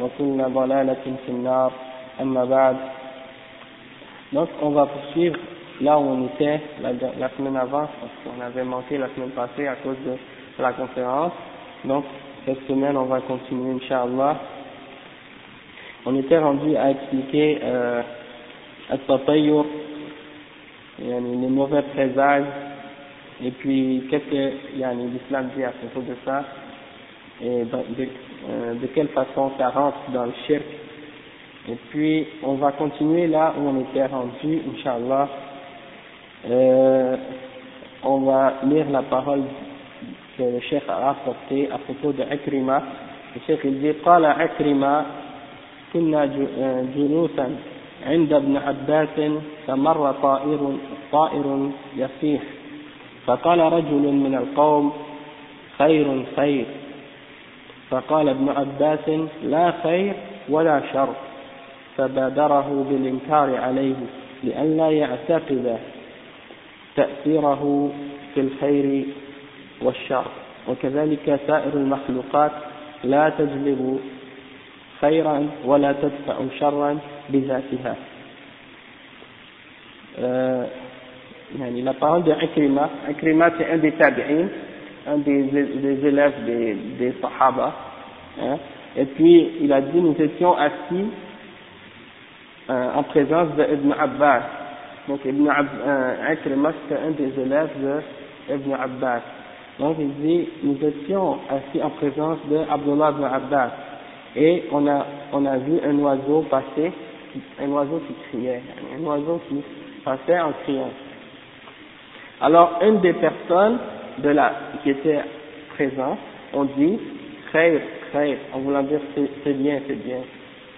وكل ضلالة في النار أما بعد Donc on va poursuivre là où on était la, la semaine avant, parce qu'on avait manqué la semaine passée à cause de la conférence. Donc cette semaine on va continuer Inch'Allah. On était rendu à expliquer euh, At-Tatayyur, les mauvais présages, et puis qu'est-ce que l'islam dit à propos de ça, et de, de, euh, de quelle façon ça rentre dans le shirk. Et puis, on va continuer là où on était rendu, Inch'Allah. Euh, on va lire la parole que le cheikh a apportée à propos de Akrima. Le cheikh il dit, قال عكرمة كنا جلوسا عند ابن عباس فمر طائر طائر يصيح فقال رجل من القوم خير خير فقال ابن عباس لا خير ولا شر فبادره بالإنكار عليه لئلا يعتقد تأثيره في الخير والشر. وكذلك سائر المخلوقات لا تجلب خيرا ولا تدفع شرا بذاتها. euh, la parole de Akrima, Akrima c'est un des tabi'in, un des, des élèves des, des Sahaba. Hein, et puis il a dit nous étions assis euh, en présence d'Ibn Abbas. Donc Ibn Ab euh, c'était un des élèves d'Ibn Abbas. Donc il dit nous étions assis en présence d'Abdullah ibn Abbas et on a, on a vu un oiseau passer, un oiseau qui criait, un oiseau qui passait en criant. Alors une des personnes de la, qui était présent, on dit khair, khair, en voulant dire c'est bien, c'est bien.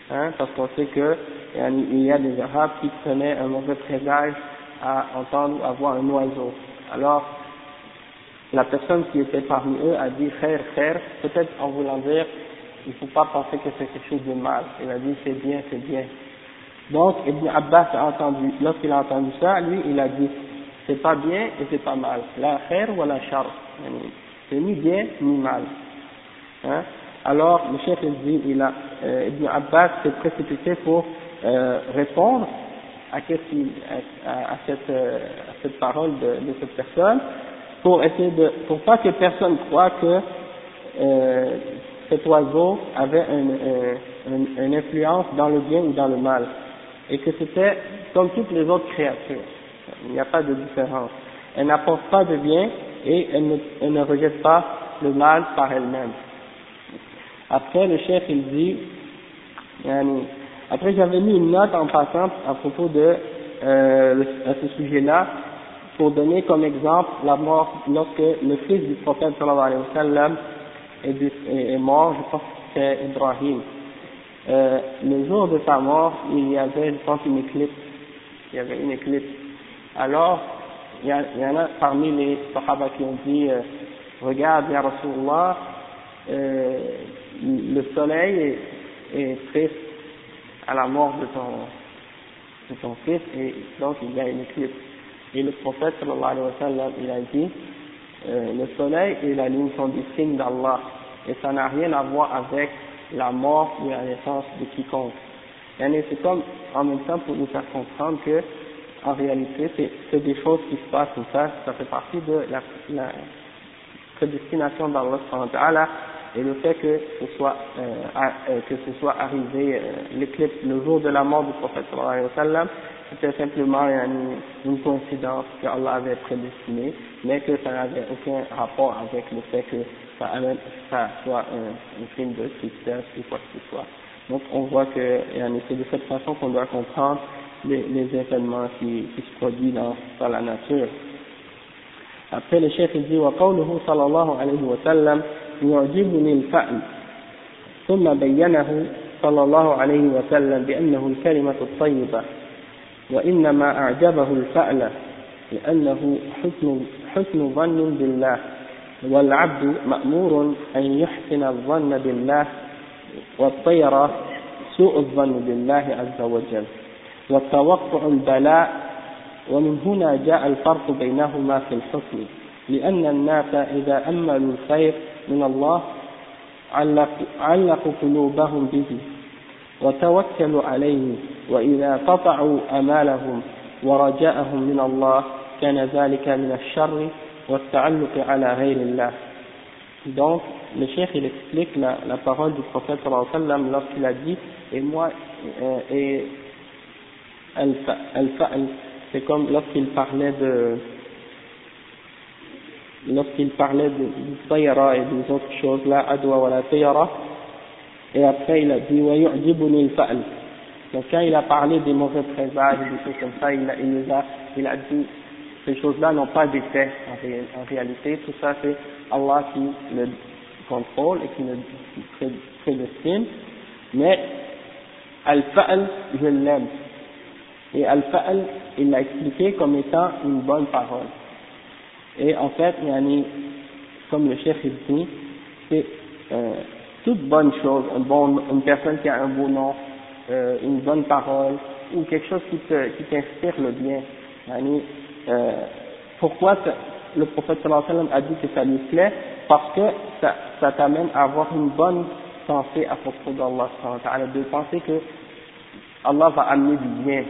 Hein, parce qu'on sait que il y a des arabes qui prenaient un mauvais présage à entendre avoir un oiseau. Alors, la personne qui était parmi eux a dit khair, khair, peut-être en voulant dire il ne faut pas penser que c'est quelque chose de mal. Il a dit c'est bien, c'est bien. Donc, Ibn Abbas a entendu, lorsqu'il a entendu ça, lui, il a dit c'est pas bien et c'est pas mal. La khair ou la char. C'est ni bien ni mal. Hein? Alors, le chef il a, euh, Abbas s'est précipité pour euh, répondre à, à, à, cette, euh, à cette parole de, de, cette personne, pour essayer de, pour pas que personne croit que euh, cet oiseau avait une, une influence dans le bien ou dans le mal, et que c'était comme toutes les autres créatures. Il n'y a pas de différence. Elle n'apporte pas de bien et elle ne, rejette pas le mal par elle-même. Après, le chef, il dit, après j'avais mis une note en passant à propos de euh, ce sujet-là, pour donner comme exemple la mort lorsque le fils du prophète sallallahu alayhi wa sallam est, est mort, je pense que c'est Ibrahim. Euh, le jour de sa mort, il y avait, je pense, une éclipse. Il y avait une éclipse. Alors, il y, en a parmi les Sahaba qui ont dit, euh, regarde, Ya Rasulullah, euh, le soleil est, est, triste à la mort de ton, de ton fils, et donc il y a une éclipse. Et le prophète sallallahu alayhi wa sallam, il a dit, euh, le soleil et la lune sont des signes d'Allah et ça n'a rien à voir avec la mort ou la naissance de quiconque. C'est comme en même temps pour nous faire comprendre que en réalité c'est des choses qui se passent ça, ça fait partie de la, la prédestination d'Allah et le fait que ce soit, euh, euh, que ce soit arrivé euh, l'éclipse le jour de la mort du prophète c'était simplement une, une coïncidence que Allah avait prédestinée, mais que ça n'avait aucun rapport avec le fait que ça, ça soit un, un film de tristesse ou quoi que ce soit. Donc on voit que c'est de cette façon qu'on doit comprendre les, les événements qui, qui se produisent dans, dans la nature. Après le chef dit وقوله صلى الله عليه وسلم يعجبني الفأل ثم بينه صلى الله عليه وسلم بأنه الكلمة الطيبة وإنما أعجبه الفأل لأنه حسن, حسن ظن بالله والعبد مأمور أن يحسن الظن بالله والطيرة سوء الظن بالله عز وجل والتوقع البلاء ومن هنا جاء الفرق بينهما في الحكم لأن الناس إذا أملوا الخير من الله علقوا قلوبهم به وتوكلوا عليه وإذا قطعوا أمالهم ورجاءهم من الله كان ذلك من الشر والتعلق على غير الله. Donc, le cheikh il explique la, la parole du prophète sallallahu alayhi wa sallam lorsqu'il a dit et moi euh, et al-fa'l c'est comme lorsqu'il parlait de lorsqu'il parlait du tayara et des autres choses là adwa wa la tayara et après il a dit wa yu'jibuni al-fa'l. Donc quand il a parlé des mauvais présages des choses comme ça il a, il a dit ces choses-là n'ont pas d'effet en, en, réalité. Tout ça c'est Allah qui le contrôle et qui le prédestine. Mais al-fa'l je l'aime et al-fa'l, il l'a expliqué comme étant une bonne parole. Et en fait, yani, comme le chef dit, c'est euh, toute bonne chose, un bon, une personne qui a un beau nom, euh, une bonne parole, ou quelque chose qui qui t'inspire le bien. Yani, euh, pourquoi le prophète sallallahu alayhi wa sallam a dit que ça lui plaît? Parce que ça, ça t'amène à avoir une bonne pensée à propos d'Allah, de penser que Allah va amener du bien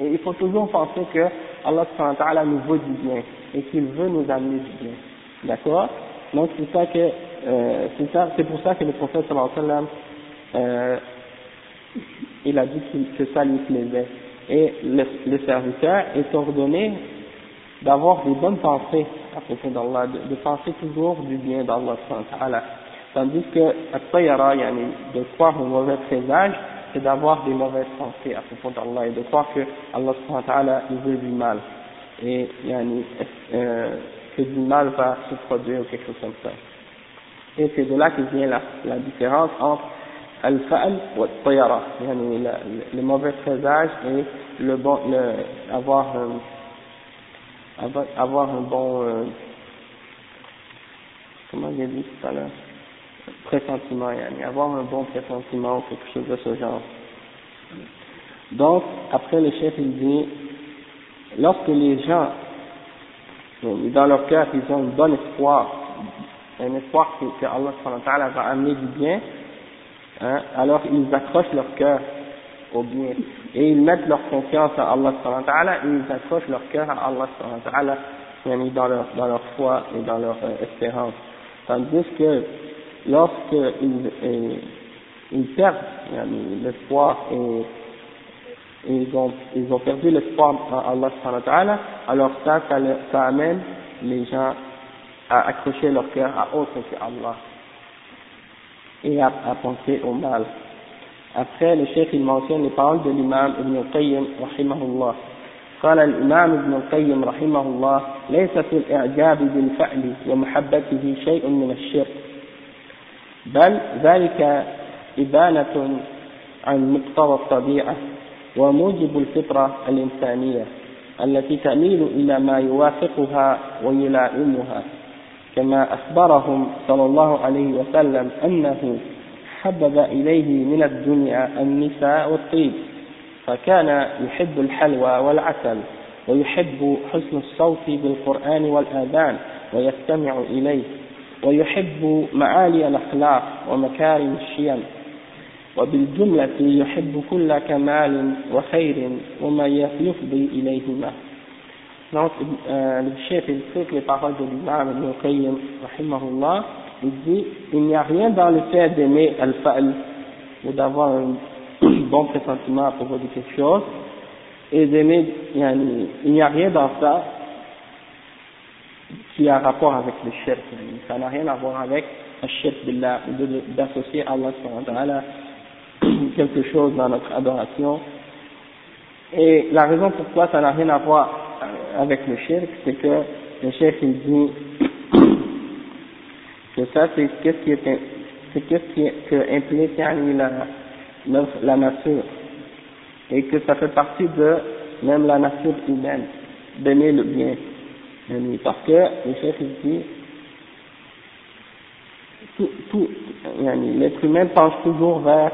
et il faut toujours penser que Allah nous veut du bien et qu'il veut nous amener du bien. D'accord? Donc c'est ça que euh, c'est pour ça que le prophète sallallahu euh, il a dit que ça lui plaisait. Et le, serviteur est ordonné d'avoir des bonnes pensées à propos d'Allah, de, penser toujours du bien d'Allah Tandis que, de croire au mauvais présage, c'est d'avoir des mauvaises pensées à propos d'Allah et de croire que Allah il veut du mal. Et yani, euh, que du mal va se produire ou quelque chose comme ça. Et c'est de là que vient la, la différence entre al-fa'al ou al-tayara, yani, le, le mauvais présage et le bon, le, avoir, euh, avoir, un bon, euh, comment j'ai dit tout à l'heure? Pressentiment, yani, avoir un bon pressentiment ou quelque chose de ce genre. Donc, après le chef, il dit, lorsque les gens, dans leur cœur, ils ont un bon espoir, un espoir que, que Allah va amener du bien, hein, alors ils accrochent leur cœur au bien et ils mettent leur confiance à Allah et ils accrochent leur cœur à Allah dans leur, dans leur foi et dans leur euh, espérance. Tandis que lorsqu'ils ils perdent l'espoir et, ils, ont, ils ont perdu l'espoir en Allah alors ça, ça, ça, amène les gens à accrocher leur cœur à autre que Allah et à, à penser au mal. Après, le chef il mentionne les paroles de l'imam Ibn al-Qayyim rahimahullah. قال الإمام ابن القيم رحمه الله ليس في الإعجاب بالفعل ومحبته شيء من الشرك بل ذلك إبانة عن مقتضى الطبيعة وموجب الفطرة الإنسانية التي تميل إلى ما يوافقها ويلائمها. كما أخبرهم صلى الله عليه وسلم أنه حبب إليه من الدنيا النساء والطيب فكان يحب الحلوى والعسل ويحب حسن الصوت بالقرآن والآذان ويستمع إليه. ويحب معالي الأخلاق ومكارم الشيم وبالجملة يحب كل كمال وخير وما يفضي إليهما Donc, euh, le chef, il cite les paroles de l'imam Ibn Qayyim, rahimahullah, il dit, il n'y a rien dans le fait d'aimer al-fa'l, ou d'avoir un bon pressentiment à propos de quelque chose, et d'aimer, il n'y a rien dans ça qui a rapport avec le shirk. Ça n'a rien à voir avec le shirk d'associer Allah quelque chose dans notre adoration. Et la raison pourquoi ça n'a rien à voir avec le shirk, c'est que le chef il dit que ça c'est qu'est-ce qui est qu'est-ce qui que implique la, la nature et que ça fait partie de même la nature humaine d'aimer le bien parce que le chef il tout, tout l'être humain pense toujours vers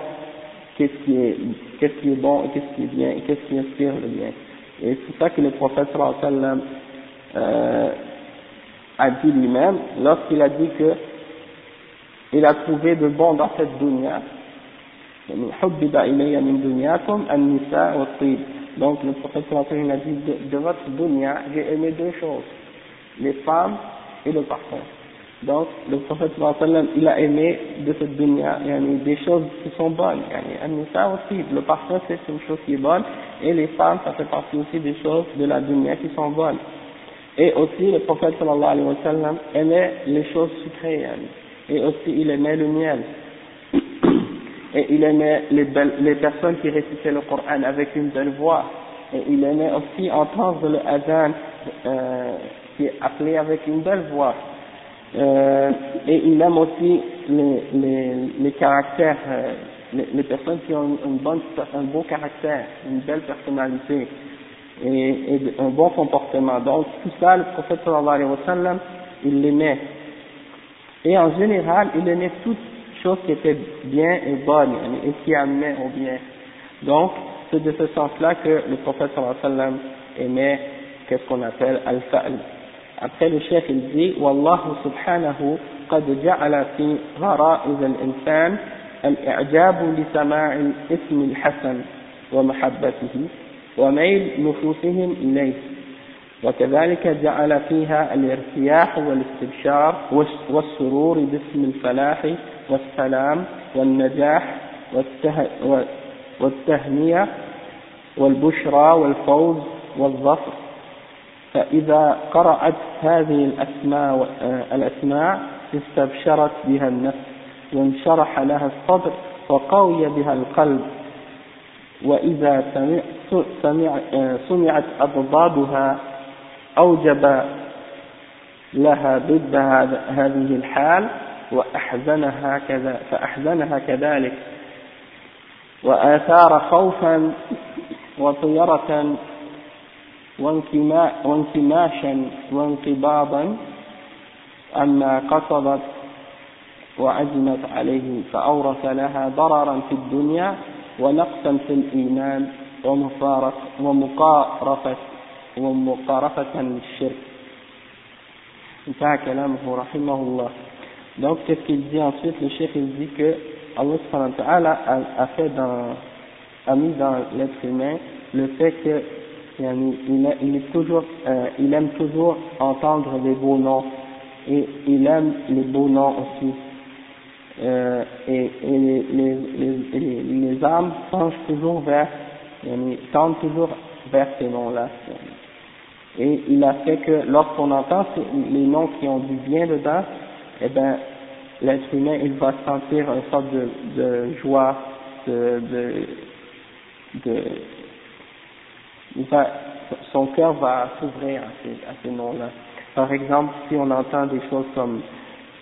qu'est-ce qui est qu'est-ce qui est bon et qu'est-ce qui est bien et qu'est-ce qui inspire le bien. Et c'est ça que le prophète sallam euh, a dit lui-même lorsqu'il a dit que il a trouvé de bon dans cette dunya. Donc le prophète sallam a dit de, de votre dunya j'ai aimé deux choses les femmes et le parfum donc, le prophète sallam, il a aimé de cette dunya, yani, des choses qui sont bonnes. Yani, ça aussi, le parfum c'est une chose qui est bonne, et les femmes, ça fait partie aussi des choses de la dunya qui sont bonnes. Et aussi, le prophète sallallahu alayhi wa sallam aimait les choses sucrées, et aussi il aimait le miel. Et il aimait les, belles, les personnes qui récitaient le Coran avec une belle voix. Et il aimait aussi entendre le adhan euh, qui est appelé avec une belle voix. Euh, et il aime aussi les, les, les caractères, euh, les, personnes qui ont une bonne, un beau caractère, une belle personnalité et, et, un bon comportement. Donc tout ça, le prophète sallallahu alayhi wa sallam, il l'aimait. Et en général, il aimait toutes choses qui étaient bien et bonnes et qui amenaient au bien. Donc, c'est de ce sens-là que le prophète sallallahu alayhi wa sallam aimait qu'est-ce qu'on appelle al-fa'l. Après le chef il dit والله سبحانه قد جعل في غرائز الإنسان لسماع الاسم الحسن ومحبته وميل نفوسهم إليه. وكذلك جعل فيها الارتياح والاستبشار والسرور باسم الفلاح والسلام والنجاح والتهنئة والبشرى والفوز والظفر. فإذا قرأت هذه الأسماء الأسماء استبشرت بها النفس وانشرح لها الصدر وقوي بها القلب. وإذا سمع سمع سمعت أضدادها أوجب لها ضد هذه الحال وأحزنها كذا فأحزنها كذلك. وآثار خوفا وطيرة وانكماشا وانقباضا أما قصدت وعزمت عليه فأورث لها ضررا في الدنيا ونقصا في الإيمان ومقارفة ومقارفة للشرك. انتهى كلامه رحمه الله. Donc qu'est-ce qu'il dit ensuite? Le chef il dit que Allah subhanahu wa ta'ala a fait dans a mis dans l'être humain le fait que il, est toujours, euh, il aime toujours entendre les beaux noms et il aime les beaux noms aussi. Euh, et, et les, les, les, les, âmes pensent toujours vers, tendent toujours vers ces noms-là. Et il a fait que lorsqu'on entend les noms qui ont du bien dedans, eh ben, l'être humain, il va sentir une sorte de, de joie, de, de, de va, son cœur va s'ouvrir à ces, à ces noms-là. Par exemple, si on entend des choses comme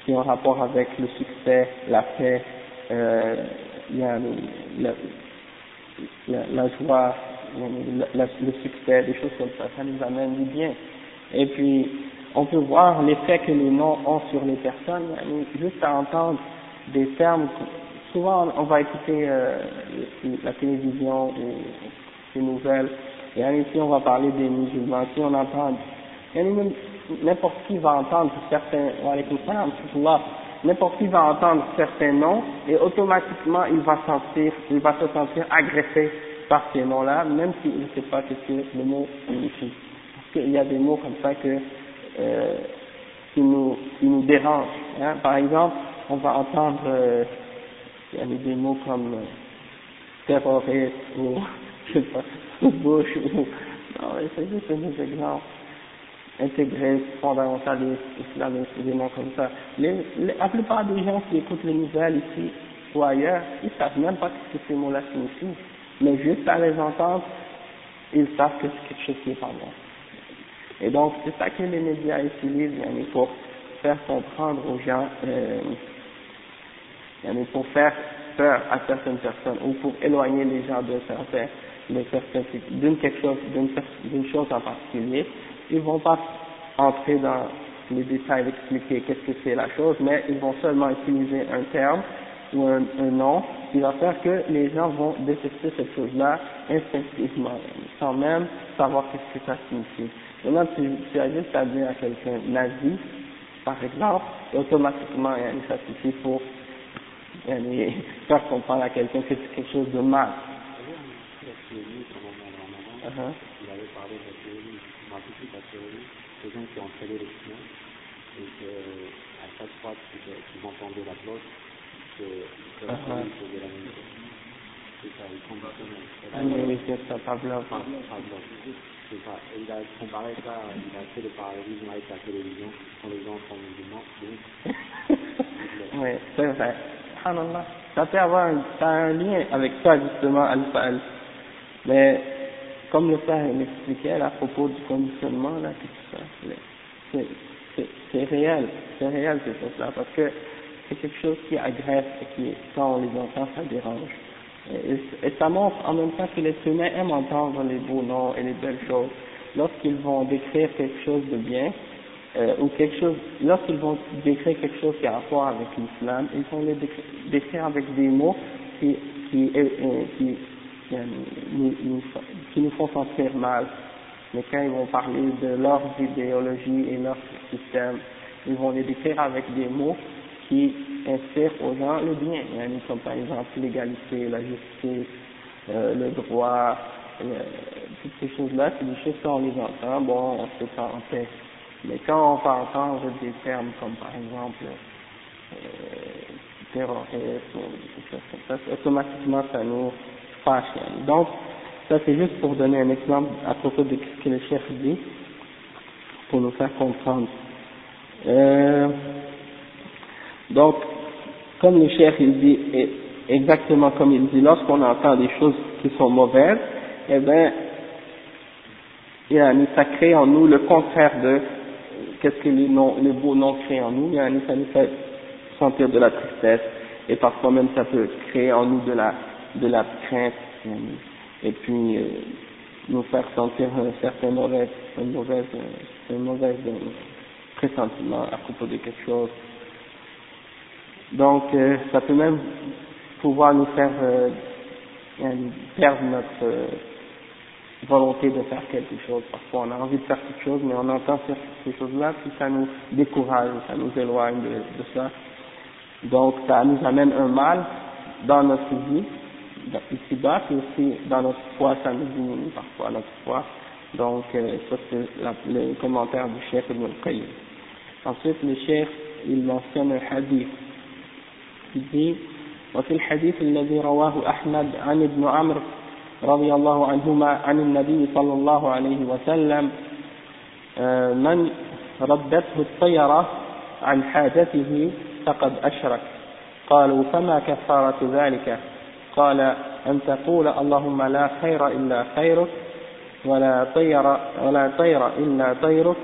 qui ont rapport avec le succès, la paix, euh, la, la, la, joie, le succès, des choses comme ça, ça nous amène du bien. Et puis, on peut voir l'effet que les noms ont sur les personnes, juste à entendre des termes. Souvent, on va écouter euh, la télévision ou les nouvelles, et ici on va parler des musulmans, si on entend, n'importe qui va entendre certains, n'importe qui va entendre certains noms et automatiquement il va sentir, il va se sentir agressé par ces noms-là, même s'il ne sait pas ce que le mot signifie. Parce qu'il y a des mots comme ça que, euh, qui nous, qui nous dérangent. Hein. Par exemple, on va entendre, euh, des mots comme euh, terroriste ou, je sais pas, bouche ou, non, c'est juste des exemples intégrés, fondamentalistes, islamistes, des noms comme ça. Les, la plupart des gens qui écoutent les nouvelles ici ou ailleurs, ils savent même pas ce que ces mots-là signifient. Mais juste à les entendre, ils savent que c'est quelque chose qui est pas bon. Et donc, c'est ça que les médias utilisent pour faire comprendre aux gens, euh, pour faire peur à certaines personnes ou pour éloigner les gens de certains, d'une quelque chose, d'une chose en particulier. Ils vont pas entrer dans les détails d'expliquer qu'est-ce que c'est la chose, mais ils vont seulement utiliser un terme ou un, nom qui va faire que les gens vont détester cette chose-là instinctivement, sans même savoir qu'est-ce que ça signifie. Maintenant, tu, tu as juste à dire à quelqu'un nazi, par exemple, et automatiquement, ça suffit pour faire comprendre à quelqu'un que c'est quelque chose de mal. Uh -huh. Il avait parlé de la théorie, tout la théorie, les gens qui ont fait l'élection, et que à chaque fois qu'ils entendaient la cloche, que, que la théorie faisait la même chose. C'est ça, il conditionnait. Ah oui, c'est ça, Pavlov. Pavlov. C'est ça. Et il a comparé ça, il a fait le parallélisme avec la télévision, quand les gens sont musulmans. oui, c'est vrai. Subhanallah. Ça peut avoir un, ça a un lien avec ça, justement, Al-Fa'al. Mais, comme le père l'expliquait à propos du conditionnement, là, tout ça, c'est réel, c'est réel ces choses-là, parce que c'est quelque chose qui agresse et qui, quand on les entend, ça dérange. Et, ça montre en même temps que l'être humain aime entendre les beaux noms et les belles choses. Lorsqu'ils vont décrire quelque chose de bien, euh, ou quelque chose, lorsqu'ils vont décrire quelque chose qui a rapport avec l'islam, ils vont le décrire avec des mots qui, qui, euh, qui, qui, qui nous font sentir mal. Mais quand ils vont parler de leur idéologie et leur système, ils vont les décrire avec des mots qui inspirent aux gens le bien, comme par exemple l'égalité, la justice, euh, le droit, euh, toutes ces choses-là, c'est des choses qu'on les entend, bon, on se sent en paix. Mais quand on va entendre des termes comme par exemple euh, terrorisme ou des choses comme ça, automatiquement ça nous Donc, ça c'est juste pour donner un exemple à propos de ce que le chef dit, pour nous faire comprendre. Euh, donc, comme le chef il dit, exactement comme il dit, lorsqu'on entend des choses qui sont mauvaises, eh bien, ça crée en nous le contraire de qu'est-ce que les, noms, les beaux noms créent en nous, ça nous fait sentir de la tristesse, et parfois même ça peut créer en nous de la, de la crainte, et puis euh, nous faire sentir un certain mauvais, un mauvais, un mauvais pressentiment à propos de quelque chose. Donc, euh, ça peut même pouvoir nous faire euh, perdre notre volonté de faire quelque chose. Parfois, on a envie de faire quelque chose, mais on entend faire ces choses-là, puis ça nous décourage, ça nous éloigne de, de, ça. Donc, ça nous amène un mal dans notre vie, ici-bas, puis aussi dans notre foi, ça nous diminue parfois notre foi. Donc, euh, ça c'est le commentaire du chef Ibn al Ensuite, le chef, il mentionne un hadith. Il dit, وفي الحديث الذي رواه أحمد عن ابن عمرو رضي الله عنهما عن النبي صلى الله عليه وسلم من ردته الطيرة عن حاجته فقد أشرك قالوا فما كفارة ذلك قال أن تقول اللهم لا خير إلا خيرك ولا طير ولا طير إلا طيرك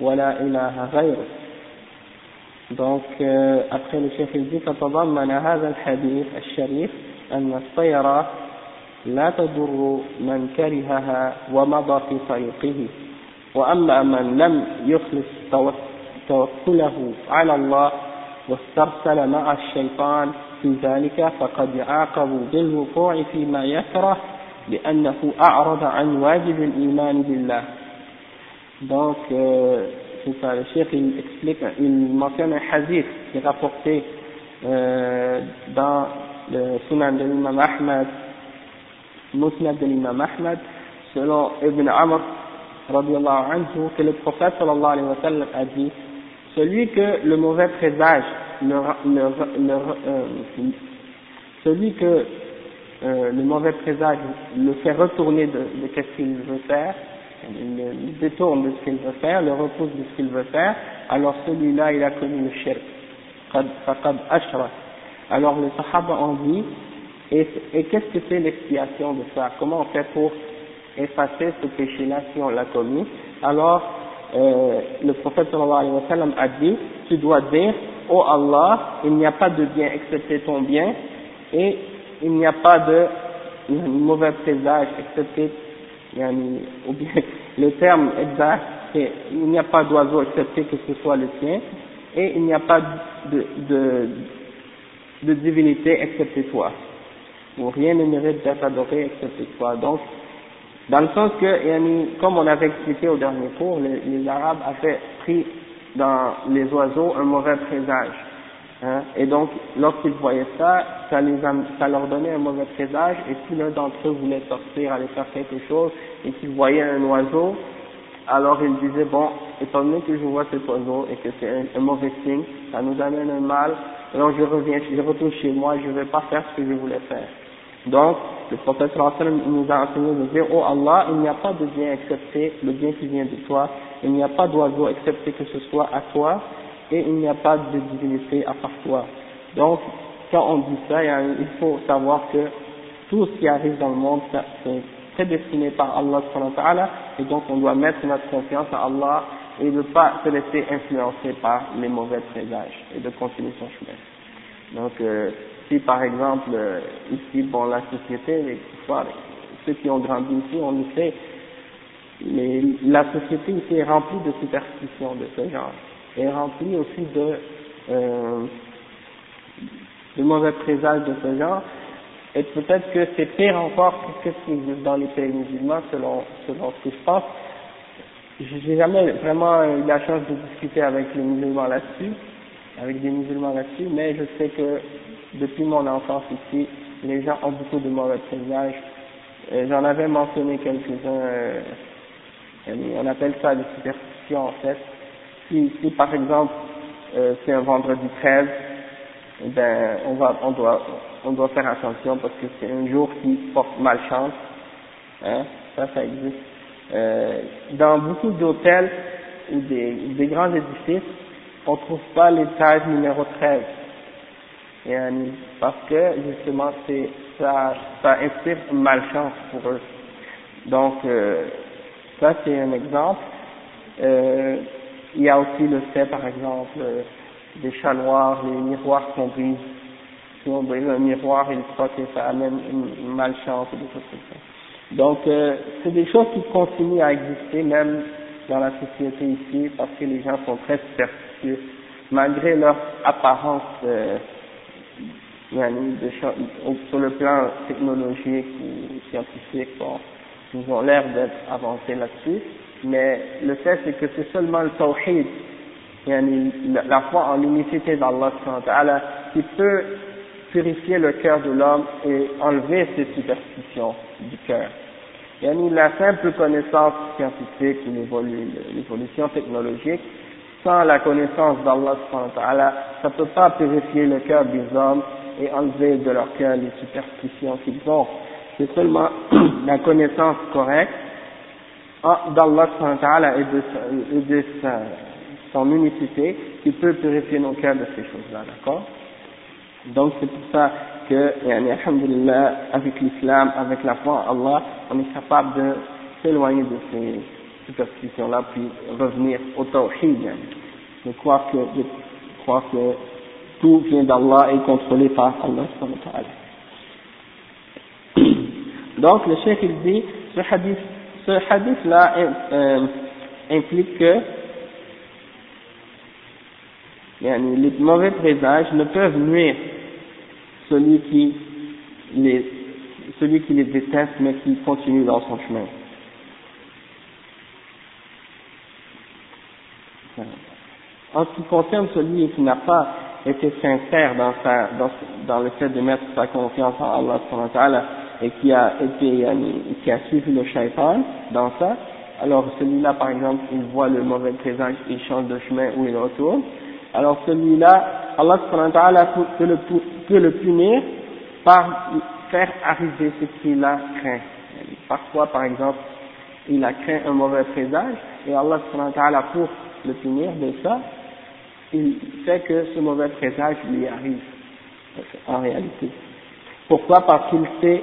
ولا إله غيرك. Donc, euh, après le chef il dit, هذا الحديث الشريف أن الطيرة لا تضر من كرهها ومضى في طريقه. وأما من لم يخلص توكله على الله واسترسل مع الشيطان في ذلك فقد عاقبوا بالوقوع فيما يكره لأنه أعرض عن واجب الإيمان بالله donc euh, c'est ça, le cheikh il explique, il mentionne un hadith qui est rapporté euh, dans le Sunan de l'imam Ahmad, Musnad de l'imam Ahmad, selon Ibn Amr, radiallahu anhu, que le prophète sallallahu alayhi wa sallam a dit, celui que le mauvais présage, le, le, euh, celui que euh, le mauvais présage le fait retourner de, ce qu'il veut faire, le détourne de ce qu'il veut faire, le repousse de ce qu'il veut faire, alors celui-là il a commis le shirk. Alors les Sahaba ont dit, et, et qu'est-ce que c'est l'expiation de ça? Comment on fait pour effacer ce péché-là si on l'a commis? Alors euh, le prophète sallallahu alayhi wa sallam a dit, tu dois dire, oh Allah, il n'y a pas de bien excepté ton bien, et il n'y a pas de mauvais présage excepté ou bien le terme exact c'est il n'y a pas d'oiseau excepté que ce soit le tien et il n'y a pas de divinité excepté toi. Ou rien ne mérite d'être adoré excepté toi. Donc dans le sens que comme on avait expliqué au dernier cours les, les Arabes avaient pris dans les oiseaux un mauvais présage Hein? Et donc, lorsqu'ils voyaient ça, ça, leur donnait un mauvais présage, et si l'un d'entre eux voulait sortir, aller faire quelque chose, et qu'il voyait un oiseau, alors ils disaient, bon, étant donné que je vois cet oiseau et que c'est un, mauvais signe, ça nous amène un mal, alors je reviens, je retourne chez moi, je ne vais pas faire ce que je voulais faire. Donc, le prophète nous a enseigné de dire, oh Allah, il n'y a pas de bien excepté le bien qui vient de toi, il n'y a pas d'oiseau excepté que ce soit à toi, et il n'y a pas de divinité à part toi. Donc, quand on dit ça, il faut savoir que tout ce qui arrive dans le monde, c'est prédestiné par Allah et donc on doit mettre notre confiance à Allah et ne pas se laisser influencer par les mauvais présages et de continuer son chemin. Donc, euh, si par exemple, euh, ici, bon, la société, les, ceux qui ont grandi ici, on le sait, mais la société ici est remplie de superstitions de ce genre est rempli aussi de, euh, de mauvais présages de ce genre, et peut-être que c'est pire encore que ce qui existe dans les pays musulmans selon, selon ce que je pense. J'ai jamais vraiment eu la chance de discuter avec les musulmans là-dessus, avec des musulmans là-dessus, mais je sais que depuis mon enfance ici, les gens ont beaucoup de mauvais présages. J'en avais mentionné quelques-uns, euh, on appelle ça des superstitions en fait, si, si par exemple euh, c'est un vendredi 13, ben on va on doit on doit faire attention parce que c'est un jour qui porte malchance. Hein, ça ça existe. Euh, dans beaucoup d'hôtels ou des, des grands édifices, on trouve pas l'étage numéro 13. Et, parce que justement c'est ça ça inspire malchance pour eux. Donc euh, ça c'est un exemple. Euh, il y a aussi le fait, par exemple, euh, des chats noirs, les miroirs qu'on brise. Si on brise un miroir, il croit que ça amène une malchance ou des choses comme ça. Donc, euh, c'est des choses qui continuent à exister même dans la société ici parce que les gens sont très superstitieux. Malgré leur apparence de, sur le plan technologique ou scientifique, ils ont l'air d'être avancés là-dessus mais le fait c'est que c'est seulement le tawhid, la foi en l'unicité d'Allah qui peut purifier le cœur de l'homme et enlever ces superstitions du cœur. La simple connaissance scientifique ou l'évolution technologique, sans la connaissance d'Allah, ça ne peut pas purifier le cœur des hommes et enlever de leur cœur les superstitions qu'ils ont. C'est seulement la connaissance correcte. Ah, d'Allah et de, et de sa, son unicité qui peut purifier nos cœurs de ces choses-là, d'accord? Donc c'est pour ça que, alhamdulillah, avec l'islam, avec la foi en Allah, on est capable de s'éloigner de ces superstitions-là, puis revenir au tawhid, de croire que, de croire que tout vient d'Allah et contrôlé par Allah. Donc le cheikh il dit, ce hadith ce hadith-là euh, implique que les mauvais présages ne peuvent nuire celui qui les, celui qui les déteste mais qui continue dans son chemin. en ce qui concerne celui qui n'a pas été sincère dans, dans le fait de mettre sa confiance en Allah et qui a été qui a suivi le shaitan dans ça, alors celui-là par exemple il voit le mauvais présage, il change de chemin ou il retourne, alors celui-là, Allah peut le, peut le punir par faire arriver ce qu'il a craint. Parfois par exemple, il a craint un mauvais présage et Allah pour le punir de ça, il fait que ce mauvais présage lui arrive en réalité. Pourquoi? Parce qu'il s'est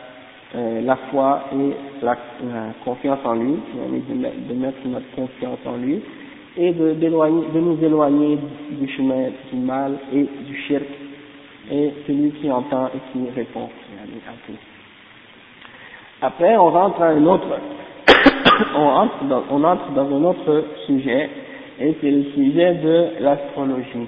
euh, la foi et la, la confiance en lui, de, mettre notre confiance en lui et de, de nous éloigner du chemin du mal et du shirk et celui qui entend et qui répond à tout. Après, on rentre à un autre, on entre dans, on entre dans un autre sujet et c'est le sujet de l'astrologie,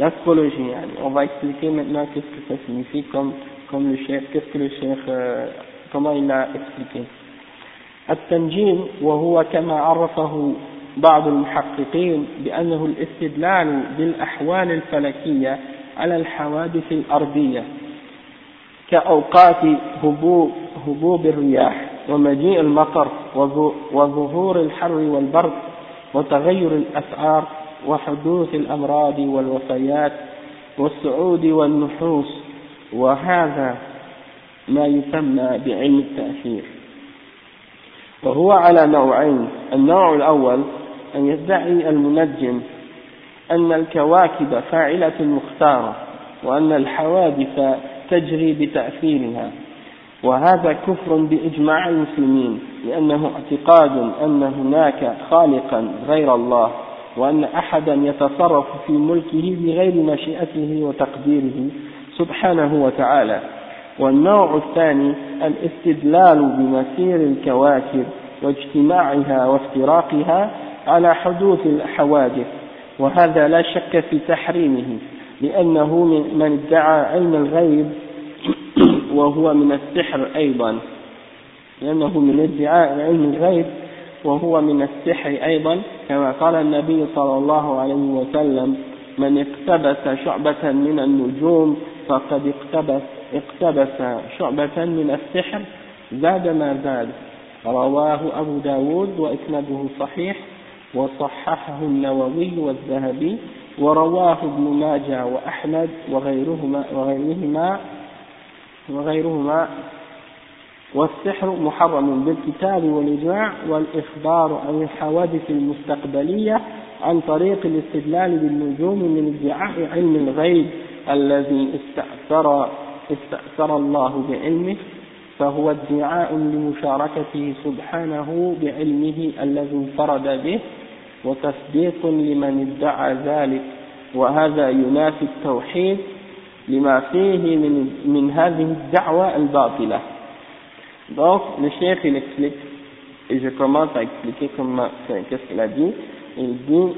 L'astrologie, on va expliquer maintenant qu'est-ce que ça signifie comme, comme le chef, qu'est-ce que le chef, euh, comment il a expliqué. التنجيم وهو كما عرفه بعض المحققين بأنه الاستدلال بالأحوال الفلكية على الحوادث الأرضية كأوقات هبوب, هبوب الرياح ومجيء المطر وظهور الحر والبرد وتغير الأسعار وحدوث الأمراض والوفيات والصعود والنحوس وهذا ما يسمى بعلم التأثير. وهو على نوعين النوع الأول أن يدعي المنجم أن الكواكب فاعلة مختارة وأن الحوادث تجري بتأثيرها وهذا كفر بإجماع المسلمين لأنه اعتقاد أن هناك خالقا غير الله. وأن أحدا يتصرف في ملكه بغير مشيئته وتقديره سبحانه وتعالى. والنوع الثاني الاستدلال بمسير الكواكب واجتماعها وافتراقها على حدوث الحوادث. وهذا لا شك في تحريمه لأنه من ادعى علم الغيب وهو من السحر أيضا. لأنه من ادعاء علم الغيب وهو من السحر أيضا كما قال النبي صلى الله عليه وسلم من اقتبس شعبة من النجوم فقد اقتبس اقتبس شعبة من السحر زاد ما زاد. رواه أبو داود وإسناده صحيح وصححه النووي والذهبي ورواه ابن ماجه وأحمد وغيرهما وغيرهما وغيرهما والسحر محرم بالكتاب والإجماع والإخبار عن الحوادث المستقبلية عن طريق الاستدلال بالنجوم من ادعاء علم الغيب الذي استأثر استأثر الله بعلمه فهو ادعاء لمشاركته سبحانه بعلمه الذي انفرد به وتصديق لمن ادعى ذلك. وهذا ينافي التوحيد لما فيه من, من هذه الدعوة الباطلة. Donc, le chef, il explique, et je commence à expliquer comment, qu'est-ce qu'il a dit. Il dit,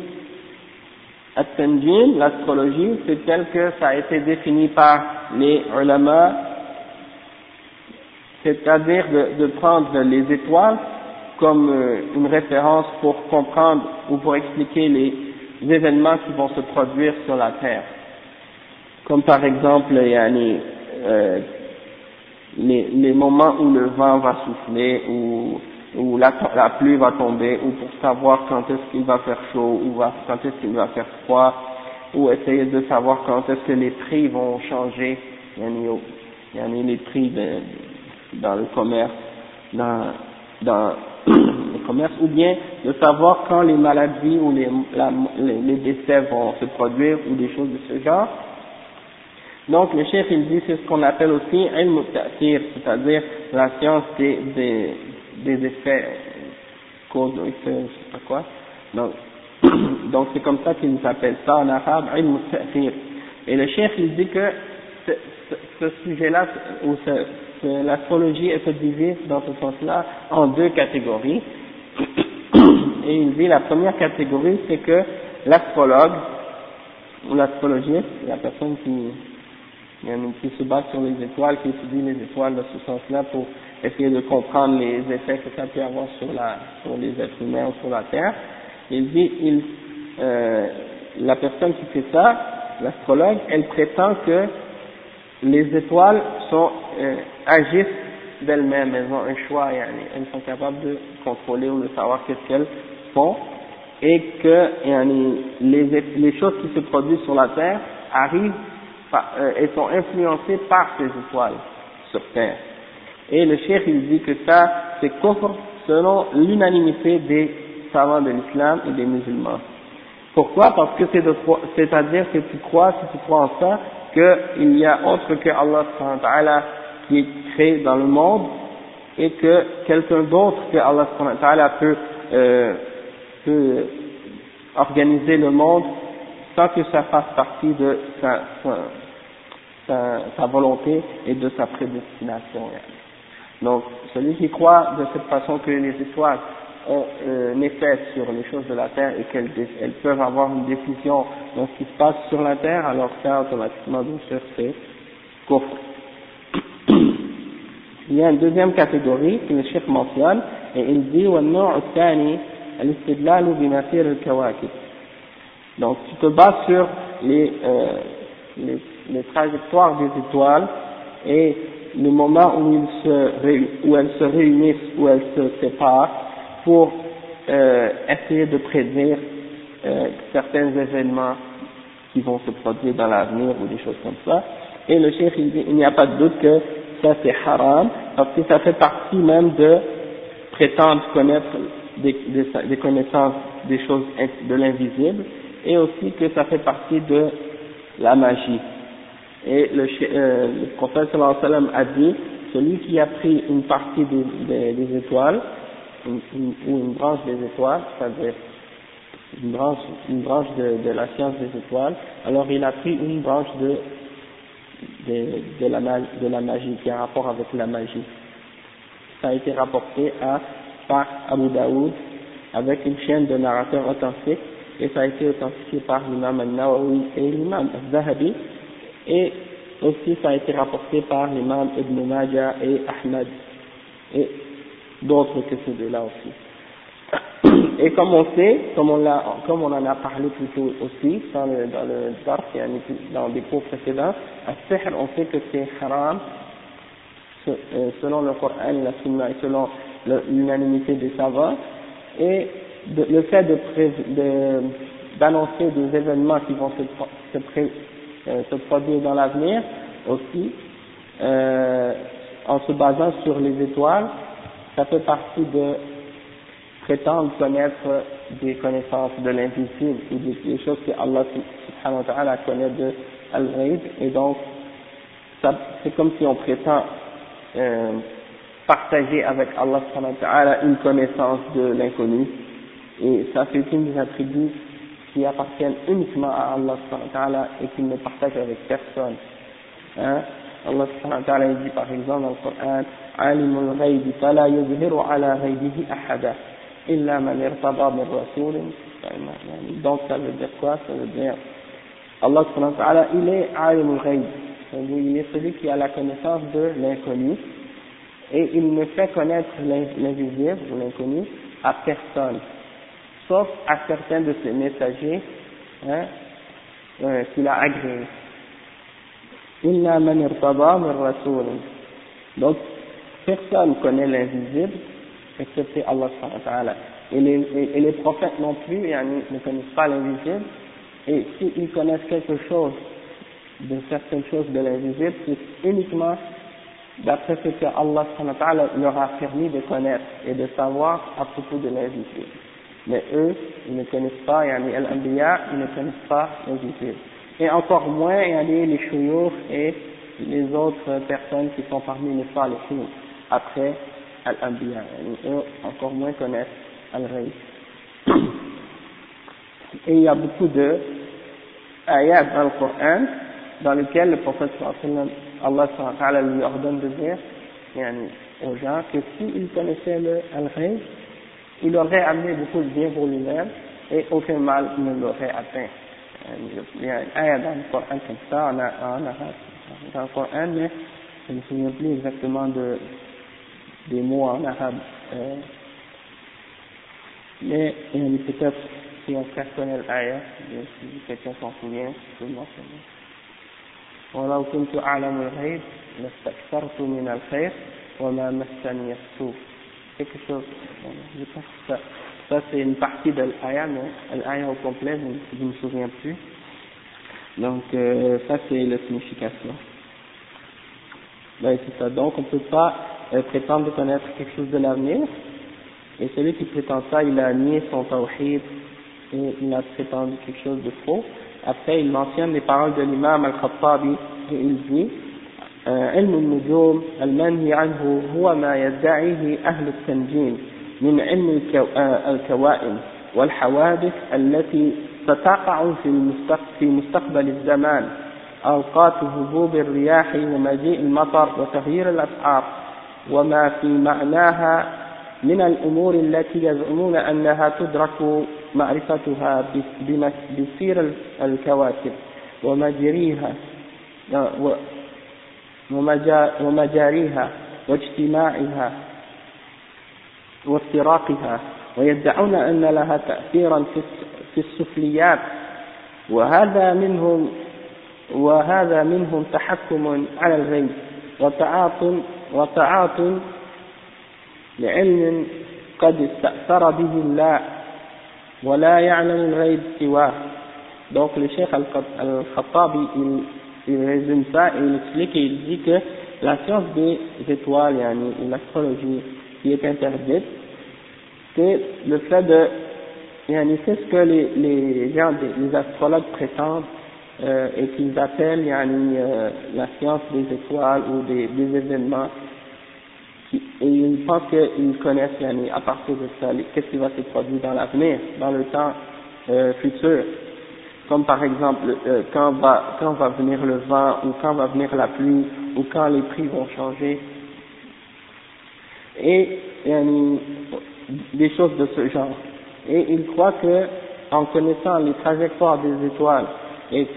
At-Tanjim, l'astrologie, c'est tel que ça a été défini par les ulama, c'est-à-dire de, de, prendre les étoiles comme euh, une référence pour comprendre ou pour expliquer les événements qui vont se produire sur la Terre. Comme par exemple, yani, euh, les, les moments où le vent va souffler, ou où la, la, pluie va tomber, ou pour savoir quand est-ce qu'il va faire chaud, ou quand est-ce qu'il va faire froid, ou essayer de savoir quand est-ce que les prix vont changer, il y a les prix dans le commerce, dans, dans le commerce, ou bien de savoir quand les maladies ou les, la, les, les, décès vont se produire, ou des choses de ce genre. Donc le chef il dit c'est ce qu'on appelle aussi ilm c'est-à-dire la science des, des, des effets, cause, effet, je sais pas quoi. Donc Donc c'est comme ça qu'ils appellent ça en arabe ilm al-ta'thir. Et le chef il dit que ce, ce, ce sujet-là, ou l'astrologie est divisée dans ce sens-là en deux catégories. Et il dit la première catégorie c'est que l'astrologue ou l'astrologiste, la personne qui, qui se base sur les étoiles, qui étudie les étoiles dans ce sens-là pour essayer de comprendre les effets que ça peut avoir sur, la, sur les êtres humains ou sur la Terre. Il dit, il, euh, la personne qui fait ça, l'astrologue, elle prétend que les étoiles sont, euh, agissent d'elles-mêmes, elles ont un choix, elles sont capables de contrôler ou de savoir qu'est-ce qu'elles font, et que les, les choses qui se produisent sur la Terre arrivent euh, et sont influencées par ces étoiles sur Terre. Et le cheikh il dit que ça, c'est kufr selon l'unanimité des savants de l'islam et des musulmans. Pourquoi? Parce que c'est à dire que tu crois, si tu crois en ça, qu'il y a autre que Allah qui est créé dans le monde et que quelqu'un d'autre que Allah peut, euh, peut organiser le monde sans que ça fasse partie de sa, sa, volonté et de sa prédestination. Donc, celui qui croit de cette façon que les étoiles ont euh, un effet sur les choses de la terre et qu'elles peuvent avoir une décision dans ce qui se passe sur la terre, alors ça, automatiquement, bien sûr, c'est coffre. Il y a une deuxième catégorie que le chef mentionne et il dit Donc tu te bases sur les, euh, les les trajectoires des étoiles et le moment où, ils se, où elles se réunissent, où elles se séparent, pour euh, essayer de prédire euh, certains événements qui vont se produire dans l'avenir ou des choses comme ça. Et le chef il n'y a pas de doute que ça c'est haram, parce que ça fait partie même de prétendre connaître des connaissances des choses de l'invisible, et aussi que ça fait partie de la magie. Et le, euh, le prophète sallallahu alayhi wa sallam a dit, celui qui a pris une partie des, étoiles, ou une branche des étoiles, c'est-à-dire une branche, une branche de, la science des étoiles, alors il a pris une branche de, de, de, la, de la magie, qui a rapport avec la magie. Ça a été rapporté à, par Abu Daoud avec une chaîne de narrateurs authentiques et ça a été authentifié par l'imam al-Nawawi et l'imam al-Zahabi et aussi ça a été rapporté par l'imam Ibn Majah et Ahmad et d'autres que ces deux-là aussi. Et comme on sait, comme on, l'a, comme on en a parlé plus tôt aussi dans le, dans le dans des cours précédents, à sihr, on sait que c'est haram euh, selon le Coran la Sunna et selon l'unanimité des savants et le fait de, de d'annoncer des événements qui vont se, se, se produire dans l'avenir aussi, euh, en se basant sur les étoiles, ça fait partie de prétendre connaître des connaissances de l'invisible ou des, choses que Allah subhanahu wa ta'ala connaît de al et donc c'est comme si on prétend euh, partager avec Allah subhanahu wa ta'ala une connaissance de l'inconnu. Et ça fait une des attributs qui appartiennent uniquement à Allah subhanahu wa ta'ala et qu'il ne partage avec personne hein Allah subhanahu wa ta'ala dit par exemple dans le Coran عالم الغيب فلا يظهر على غيبه أحدا إلا من ارتضى من رسول donc ça veut dire quoi ça veut dire Allah subhanahu wa ta'ala il est عالم الغيب il est celui qui a la connaissance de l'inconnu et il ne fait connaître l'invisible ou l'inconnu à personne sauf à certains de ses messagers hein, euh, qu'il a agréés. Inna man irtada rasul. Donc, personne connaît l'invisible, excepté Allah subhanahu wa ta'ala. Et les, prophètes non plus yani, ne connaissent pas l'invisible. Et s'ils connaissent quelque chose de certaines choses de l'invisible, c'est uniquement d'après ce que Allah leur a permis de connaître et de savoir à propos de l'invisible. Mais eux, ils ne connaissent pas, yani al-anbiya, ils ne connaissent pas l'invisible. Et encore moins, yani les chouyours et les autres personnes qui sont parmi les salihines après Al-Anbiya. Eux encore moins connaissent Al-Ghayb. Et il y a beaucoup de ayats dans le Coran dans lesquels le prophète sallallahu Allah lui ordonne de dire yani, aux gens que s'il connaissait le al il aurait amené beaucoup de bien pour lui-même et aucun mal ne l'aurait atteint. Il y a un ayat dans le Coran comme ça, en, en arabe, dans le Coran, mais je ne me souviens plus exactement de, des mots en arabe. Euh, mais peut-être si on connaît l'ayat, si quelqu'un s'en souvient, je peux le mentionner. ولو كنت أعلم الغيب لاستكثرت من الخير وما مسني السوء quelque chose. Je pense que ça, ça c'est une partie de l'ayat mais l'ayat au complet je ne me souviens plus. Donc euh, ça c'est la signification. Ben, c'est ça. Donc on ne peut pas euh, prétendre connaître quelque chose de l'avenir. Et celui qui prétend ça il a nié son tawhid et il a prétendu quelque chose de faux. Après il mentionne les paroles de l'imam al-Khattabi et il dit علم النجوم المنهي عنه هو ما يدعيه أهل التنجيم من علم الكوائن والحوادث التي ستقع في مستقبل الزمان. أوقات هبوب الرياح ومجيء المطر وتغيير الأسعار. وما في معناها من الأمور التي يزعمون أنها تدرك معرفتها بسير الكواكب. ومجريها ومجاريها واجتماعها وافتراقها ويدعون أن لها تأثيرا في السفليات. وهذا منهم وهذا منهم تحكم على الغيب وتعاط وتعاط لعلم قد استأثر به الله ولا يعلم الغيب سواه. donc al-Khattabi il, il résume ça et il explique et il dit que la science des étoiles et l'astrologie qui est interdite c'est le fait de c'est ce que les, gens les astrologues prétendent euh, et qu'ils appellent euh, la science des étoiles ou des, des événements et ils pensent qu'ils connaissent à partir de ça qu'est-ce qui va se produire dans l'avenir, dans le temps euh, futur. Comme par exemple euh, quand va quand va venir le vent ou quand va venir la pluie ou quand les prix vont changer. Et yani, des choses de ce genre. Et ils croient que en connaissant les trajectoires des étoiles et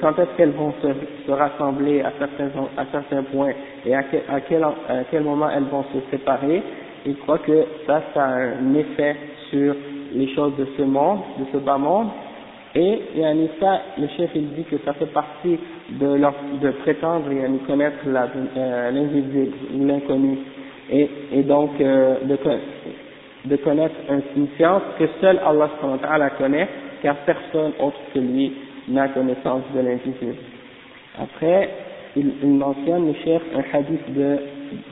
quand est-ce qu'elles vont se, se, rassembler à certains, à certains points et à quel, à, quel, à quel moment elles vont se séparer, il croit que ça, ça a un effet sur les choses de ce monde, de ce bas monde, et yani, le chef il dit que ça fait partie de, leur, de prétendre de connaître euh, l'invisible ou l'inconnu, et, et donc euh, de, connaître une science que seul Allah connaît, car personne autre que lui la connaissance de l'invisible. Après, il, il, mentionne le chef un hadith de,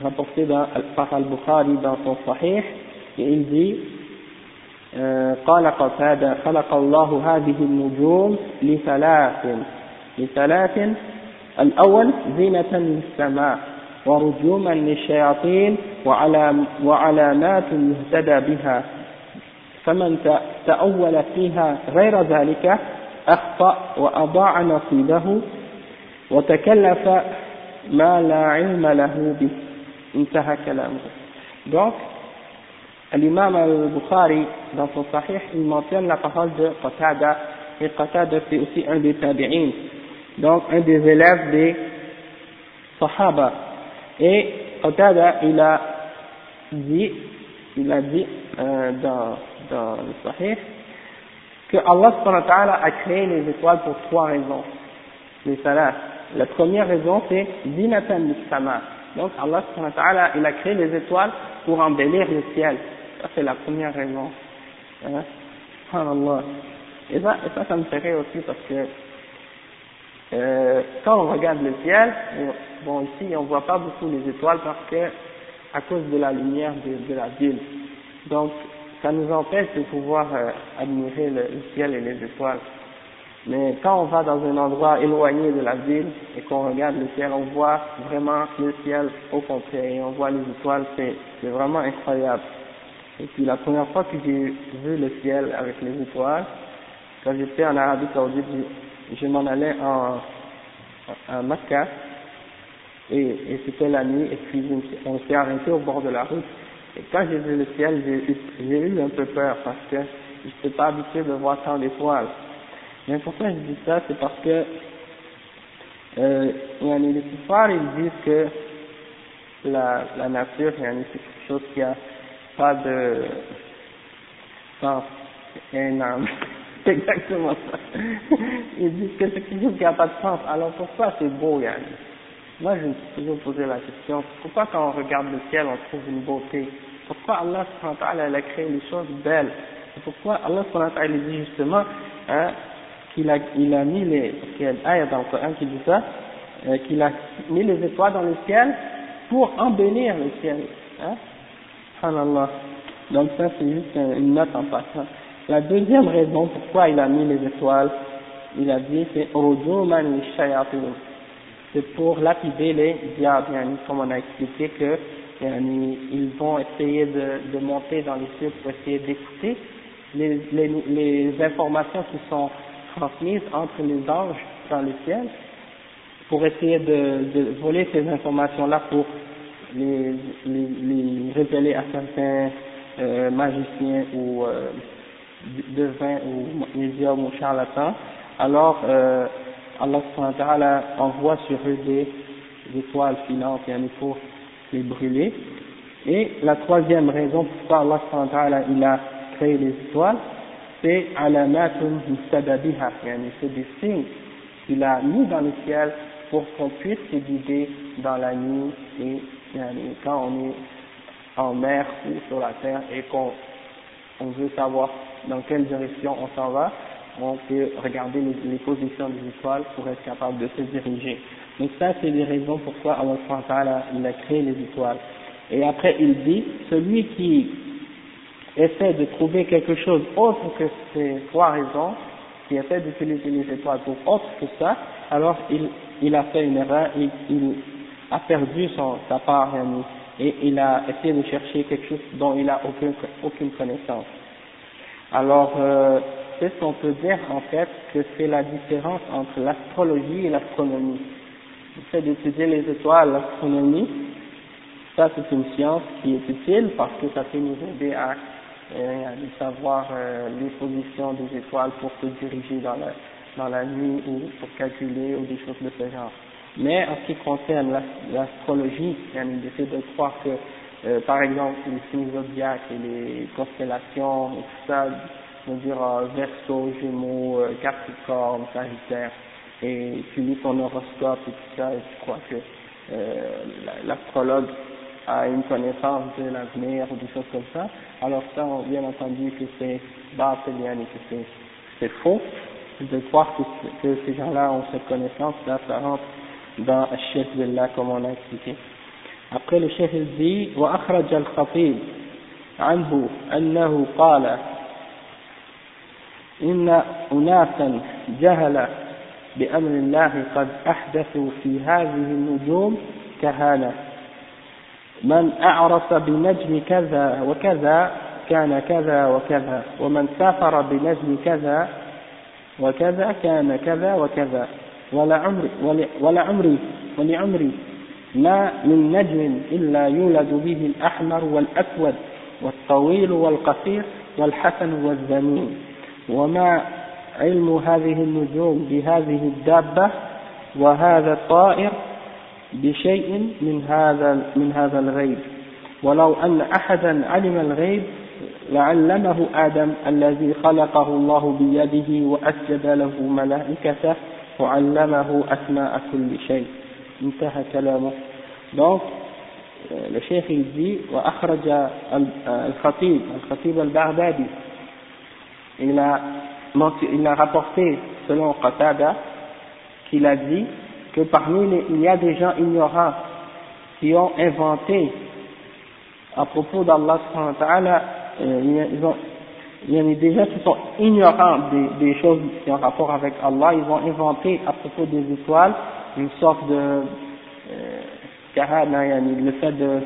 rapporté dans, par Al-Bukhari dans son Sahih, et il dit قال قتادة خلق الله هذه النجوم لثلاث لثلاث الأول زينة للسماء ورجوما للشياطين وعلامات يهتدى بها. فمن تأول فيها غير ذلك أخطأ وأضاع نصيبه وتكلف ما لا علم له به. انتهى كلامه. Donc l'imam al-Bukhari dans son sahih il mentionne la parole de Qatada et Qatada c'est aussi un des tabi'in donc un des élèves des sahaba et Qatada il a dit il a dit euh, dans, dans le sahih que Allah a créé les étoiles pour trois raisons, les salat. La première raison c'est dinatan sama. Donc Allah il a créé les étoiles pour embellir le ciel. Ça c'est la première raison. Hein? Et ça, et ça, ça me ferait aussi parce que euh, quand on regarde le ciel, bon ici on voit pas beaucoup les étoiles parce que à cause de la lumière de, de la ville. Donc ça nous empêche de pouvoir euh, admirer le, ciel et les étoiles. Mais quand on va dans un endroit éloigné de la ville et qu'on regarde le ciel, on voit vraiment le ciel au contraire et on voit les étoiles, c'est vraiment incroyable. Et puis la première fois que j'ai vu le ciel avec les étoiles, quand j'étais en Arabie Saoudite, je, m'en allais en, en Mecca, et, et c'était la nuit, et puis on s'est arrêté au bord de la route. Et quand j'ai vu le ciel, j'ai eu un peu peur, parce que je n'étais pas habitué de voir tant d'étoiles. Mais pourquoi je dis ça? C'est parce que euh, les kuffars, ils disent que la, la nature, c'est quelque chose qui a pas de sens énorme. C'est exactement ça. Ils disent que c'est quelque chose qui n'a pas de sens. Alors pourquoi c'est beau, Yann? Moi, je me suis toujours posé la question, pourquoi quand on regarde le ciel, on trouve une beauté? Pourquoi Allah a créé les choses belles? Pourquoi Allah a dit justement hein, qu'il a, il a mis les, il y a une ayah dans qui dit ça, euh, qu'il a mis les étoiles dans le ciel pour embellir le ciel. Hein? Subhanallah. Donc ça c'est juste une note en passant. La deuxième raison pourquoi il a mis les étoiles, il a dit c'est c'est pour lapider les diables, comme on a expliqué que ils vont essayer de, de monter dans les cieux pour essayer d'écouter les, les, les informations qui sont transmises entre les anges dans le ciel pour essayer de, de voler ces informations-là pour les, les, révéler à certains euh, magiciens ou euh, devins ou médiums ou charlatans, alors euh, Allah envoie sur eux des, étoiles filantes et il faut les brûler. Et la troisième raison pourquoi Allah il a créé les étoiles, c'est alamatun mustadabiha, c'est des signes qu'il a mis dans le ciel pour qu'on puisse se guider dans la nuit et quand on est en mer ou sur la terre et qu'on on veut savoir dans quelle direction on s'en va, on peut regarder les, positions des étoiles pour être capable de se diriger. Donc ça, c'est les raisons pourquoi Allah il a créé les étoiles. Et après, il dit, celui qui essaie de trouver quelque chose autre que ces trois raisons, qui essaie d'utiliser les étoiles pour autre que ça, alors il, a fait une erreur, a perdu son, sa part et il a essayé de chercher quelque chose dont il n'a aucune, aucune connaissance. Alors, euh, c'est ce qu'on peut dire en fait que c'est la différence entre l'astrologie et l'astronomie? Le fait d'étudier les étoiles, l'astronomie, ça c'est une science qui est utile parce que ça peut nous aider à, euh, savoir euh, les positions des étoiles pour se diriger dans la, dans la nuit ou pour calculer ou des choses de ce genre. Mais en ce qui concerne l'astrologie, il essaie de croire que, euh, par exemple, les signes zodiaques et les constellations et tout ça, veux dire euh, Verseau, Gémeaux, euh, Capricorne, Sagittaire, et tu lis ton horoscope et tout ça, et tu crois que euh, l'astrologue a une connaissance de l'avenir ou des choses comme ça, alors ça, bien entendu que c'est bien et que c'est faux, de croire que, que ces gens-là ont cette connaissance-là, ça rentre dans الشرك بالله comme on a expliqué. Après le chef il dit الخطيب عنه أنه قال إن أناسا جهل بأمر الله قد أحدثوا في هذه النجوم كهانة من أعرف بنجم كذا وكذا كان كذا وكذا ومن سافر بنجم كذا وكذا كان كذا وكذا ولعمري ولعمري ولعمري ما من نجم إلا يولد به الأحمر والأسود والطويل والقصير والحسن والذميم وما علم هذه النجوم بهذه الدابة وهذا الطائر بشيء من هذا من هذا الغيب. ولو أن أحدا علم الغيب لعلمه آدم الذي خلقه الله بيده وأسجد له ملائكته وعلمه أسماء كل شيء انتهى كلامه donc le chef il dit وأخرج الخطيب الخطيب البغدادي il a il a rapporté selon Qatada qu'il a dit que parmi les, il y a des gens ignorants qui ont inventé à propos d'Allah euh, ils ont il y a des gens qui sont ignorants des, des, choses qui ont rapport avec Allah, ils ont inventé à propos des étoiles une sorte de euh, le fait de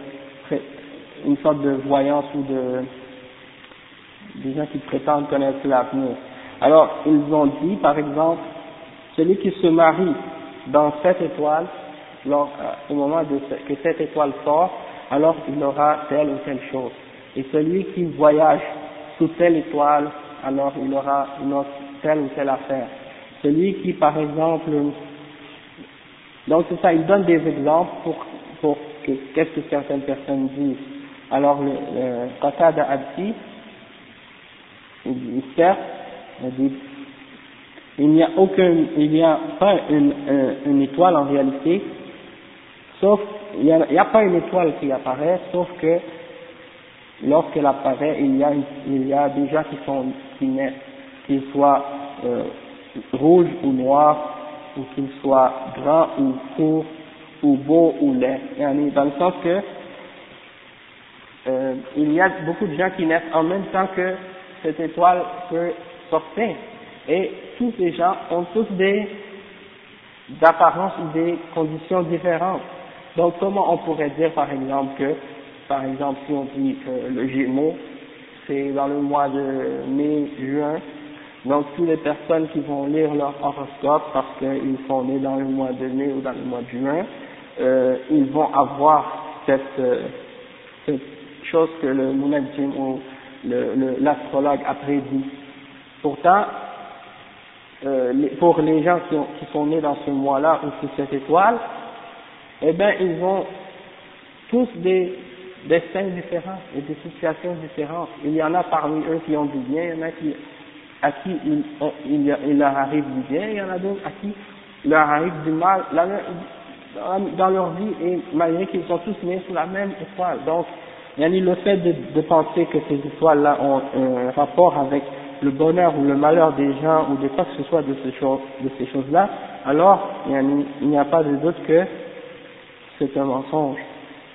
une sorte de voyance ou de des gens qui prétendent connaître l'avenir. Alors, ils ont dit, par exemple, celui qui se marie dans cette étoile, lors, euh, au moment de que cette étoile sort, alors il aura telle ou telle chose. Et celui qui voyage sous telle étoile, alors il aura une autre, telle ou telle affaire. Celui qui, par exemple, donc c'est ça, il donne des exemples pour, pour que, qu'est-ce que certaines personnes disent. Alors, le, le Qatada Abdi, il dit, il n'y a aucun, il n'y a pas une, étoile en réalité, sauf, il n'y a, pas une étoile qui apparaît, sauf que lorsqu'elle apparaît, il y a, il y a des gens qui sont, qui naissent, qu'ils soient euh, rouges ou noirs, ou qu'ils soient grands ou courts, ou beaux ou laids. Dans le sens que euh, il y a beaucoup de gens qui naissent en même temps que cette étoile peut sortir. Et tous ces gens ont tous des apparences ou des conditions différentes. Donc comment on pourrait dire par exemple que, par exemple si on dit que le Gémeaux, c'est dans le mois de mai, juin, donc toutes les personnes qui vont lire leur horoscope parce qu'ils sont nés dans le mois de mai ou dans le mois de juin, euh, ils vont avoir cette, euh, chose que le Munajjim ou l'astrologue a prédit. Pourtant, euh, pour les gens qui, qui, sont nés dans ce mois-là ou sous cette étoile, eh bien, ils ont tous des destins différents et des situations différentes. Il y en a parmi eux qui ont du bien, il y en a qui, à qui il, il, il leur arrive du bien, il y en a d'autres à qui il leur arrive du mal dans leur vie, et malgré qu'ils sont tous nés sous la même étoile. Donc, le fait de, de penser que ces étoiles-là ont un rapport avec le bonheur ou le malheur des gens ou de quoi que ce soit de choses, de ces choses-là, alors il n'y a pas de doute que c'est un mensonge.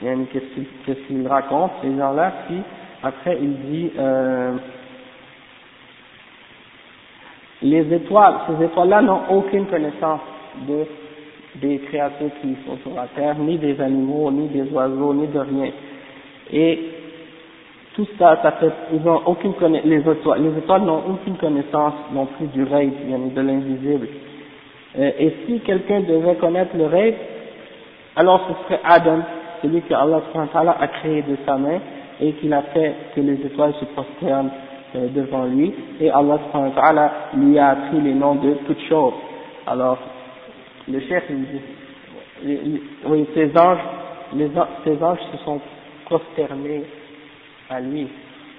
Qu'est-ce qu'il raconte ces gens-là si après il dit euh, les étoiles, ces étoiles-là n'ont aucune connaissance de des créatures qui sont sur la terre, ni des animaux, ni des oiseaux, ni de rien. Et tout ça, ça fait, ils n'ont aucune les étoiles, les étoiles n'ont aucune connaissance non plus du rêve, de l'invisible. Euh, et si quelqu'un devait connaître le rêve, alors ce serait Adam, celui que Allah a créé de sa main et qu'il a fait que les étoiles se prosternent euh, devant lui. Et Allah lui a appris les noms de toutes choses. Alors, le chef, il dit, oui, ces anges, les, ces anges se sont prosternés à lui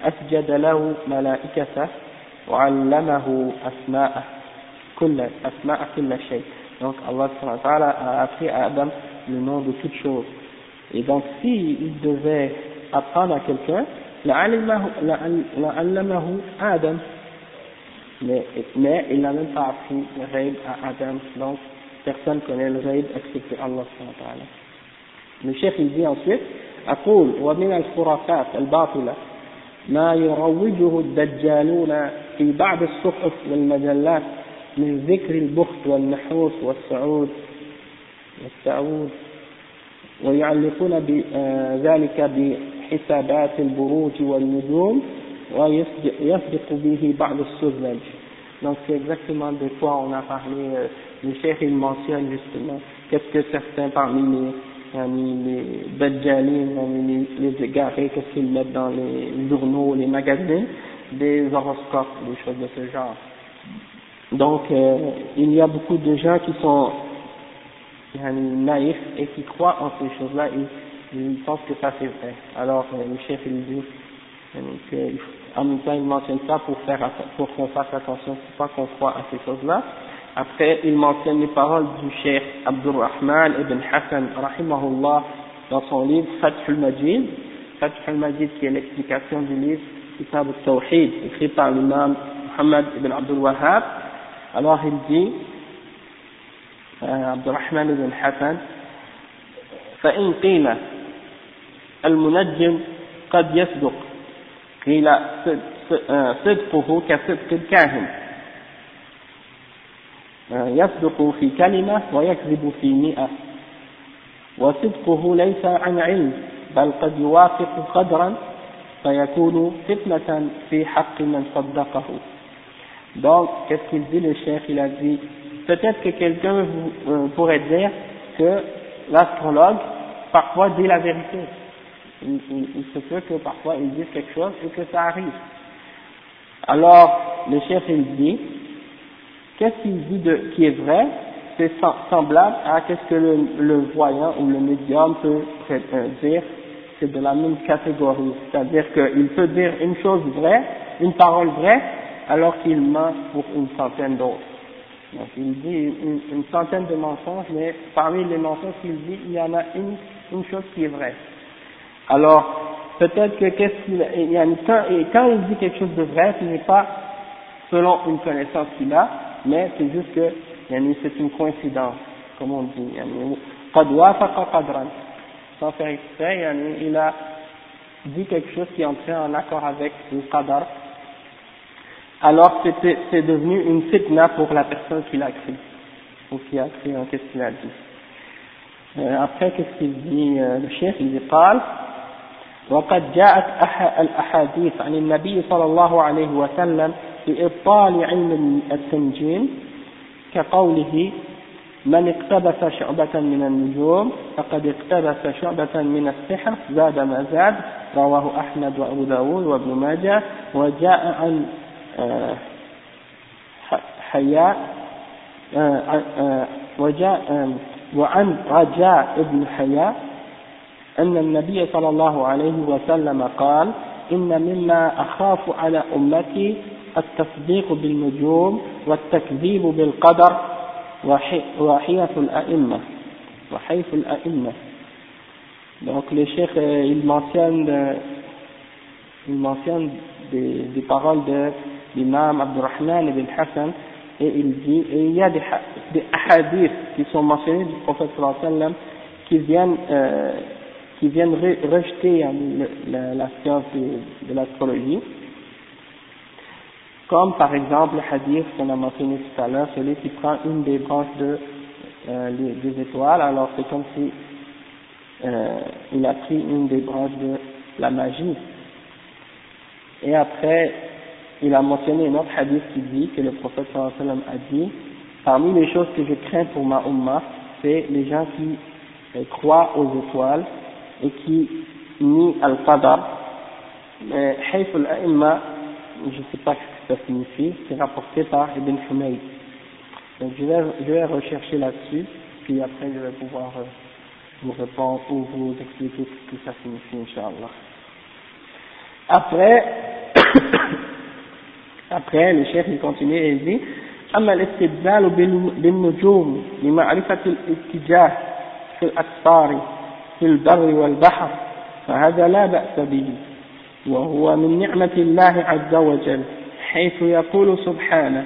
أسجد له ملائكته وعلمه أسماء كل أسماء كل شيء donc Allah a appris à Adam le nom de toutes choses Et donc s'il devait apprendre à quelqu'un لعلمه Adam mais, mais il n'a même pas appris le rêve à Adam donc personne connaît le rêve excepté Allah le chef il dit ensuite أقول ومن الخرافات الباطلة ما يروجه الدجالون في بعض الصحف والمجلات من ذكر البخت والنحوس والسعود والسعود ويعلقون ذلك بحسابات البروج والنجوم ويسبق به بعض السذج Donc c'est exactement de quoi on a parlé. Le chef il mentionne justement qu'est-ce que certains parmi les les badjalines, les, les égarés, qu'est-ce qu'ils mettent dans les journaux, les magazines, des horoscopes, des choses de ce genre. Donc, euh, il y a beaucoup de gens qui sont naïfs et qui croient en ces choses-là et ils pensent que ça c'est vrai. Alors, euh, le chef il dit en même temps il mentionne ça pour faire pour qu'on fasse attention, pour pas qu'on croit à ces choses-là. Après, il mentionne les paroles du cheikh Abdurrahman ibn Hassan, rahimahullah, dans son livre Fath al-Majid. Fath al-Majid qui est l'explication du livre Kitab al-Tawhid, écrit par l'imam Muhammad ibn Abdul Wahhab. Alors il dit, euh, Abdurrahman ibn Hassan, فإن قيل المنجم قد يصدق قيل صدقه كصدق الكاهن. يصدق في كلمة ويكذب في مئة. وصدقه ليس عن علم بل قد يوافق قدرا فيكون فتنة في حق من صدقه. Donc, qu'est-ce qu'il dit le chef Il a dit, peut-être que quelqu'un euh, pourrait dire que l'astrologue, parfois, dit la vérité. Il, se peut que parfois il dise quelque chose et que ça arrive. Alors, le chef il dit, qu'est-ce qu'il dit de, qui est vrai C'est semblable à qu'est-ce que le, voyant ou le médium peut euh, dire, c'est de la même catégorie. C'est-à-dire qu'il peut dire une chose vraie, une parole vraie, alors qu'il ment pour une centaine d'autres. Donc il dit une, centaine de mensonges, mais parmi les mensonges qu'il dit, il y en a une, une chose qui est vraie. Alors, peut-être que qu'est-ce qu'il il y a quand, et quand il dit quelque chose de vrai, ce n'est pas selon une connaissance qu'il a, mais c'est juste que c'est une coïncidence, comme on dit. Sans faire exprès, il a dit quelque chose qui entrait en accord avec le qadar, alors c'est devenu une fitna pour la personne qui l'a écrit, ou qui a écrit, qu'est-ce qu'il a dit. Euh, après, qu'est-ce qu'il dit euh, le chef Il dit, قال وقد جاءت الأحاديث عن النبي صلى الله عليه وسلم بإبطال علم التنجيم كقوله من اقتبس شعبة من النجوم فقد اقتبس شعبة من السحر زاد ما زاد رواه أحمد وأبو داود وابن ماجه وجاء عن حياء وجاء وعن رجاء ابن حياء أن النبي صلى الله عليه وسلم قال إن مما أخاف على أمتي التصديق بالنجوم والتكذيب بالقدر وحيث الأئمة وحيث الأئمة. Donc le cheikh, il mentionne, il mentionne des, des paroles de l'imam Abdurrahman ibn Hassan et il dit, et il y a des, des hadiths qui sont mentionnés du prophète qui viennent euh, qui viennent rejeter hein, la, science de, l'astrologie, comme par exemple le hadith qu'on a mentionné tout à l'heure, celui qui prend une des branches de, euh, des étoiles, alors c'est comme si euh, il a pris une des branches de la magie. Et après, il a mentionné un autre hadith qui dit que le prophète sallallahu alayhi wa sallam a dit, parmi les choses que je crains pour ma ummah, c'est les gens qui euh, croient aux étoiles et qui nie al-qadar. Mais Hayf al-A'imma, je ne sais pas ce que ça signifie, c'est rapporté par Ibn Humayd. Donc je vais, je vais rechercher là-dessus, puis après je vais pouvoir euh, vous répondre ou vous expliquer ce que ça signifie, Inch'Allah. Après, après le chef il continue et il dit أما الاستدلال بالنجوم لمعرفة الاتجاه في الأسفار في البر والبحر فهذا لا بأس به وهو من نعمة الله عز وجل حيث يقول سبحانه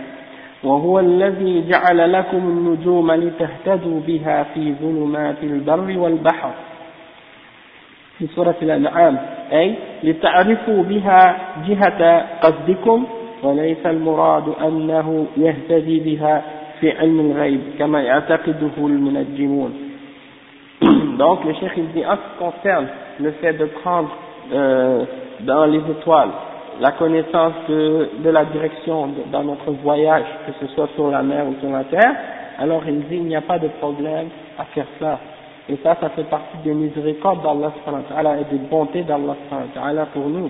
وهو الذي جعل لكم النجوم لتهتدوا بها في ظلمات البر والبحر. في سورة الأنعام أي لتعرفوا بها جهة قصدكم وليس المراد أنه يهتدي بها في علم الغيب كما يعتقده المنجمون Donc le cheikh il dit en ce qui concerne le fait de prendre euh, dans les étoiles la connaissance de, de la direction de, dans notre voyage, que ce soit sur la mer ou sur la terre, alors il dit il n'y a pas de problème à faire ça. Et ça, ça fait partie des miséricordes d'Allah et des bontés d'Allah pour nous.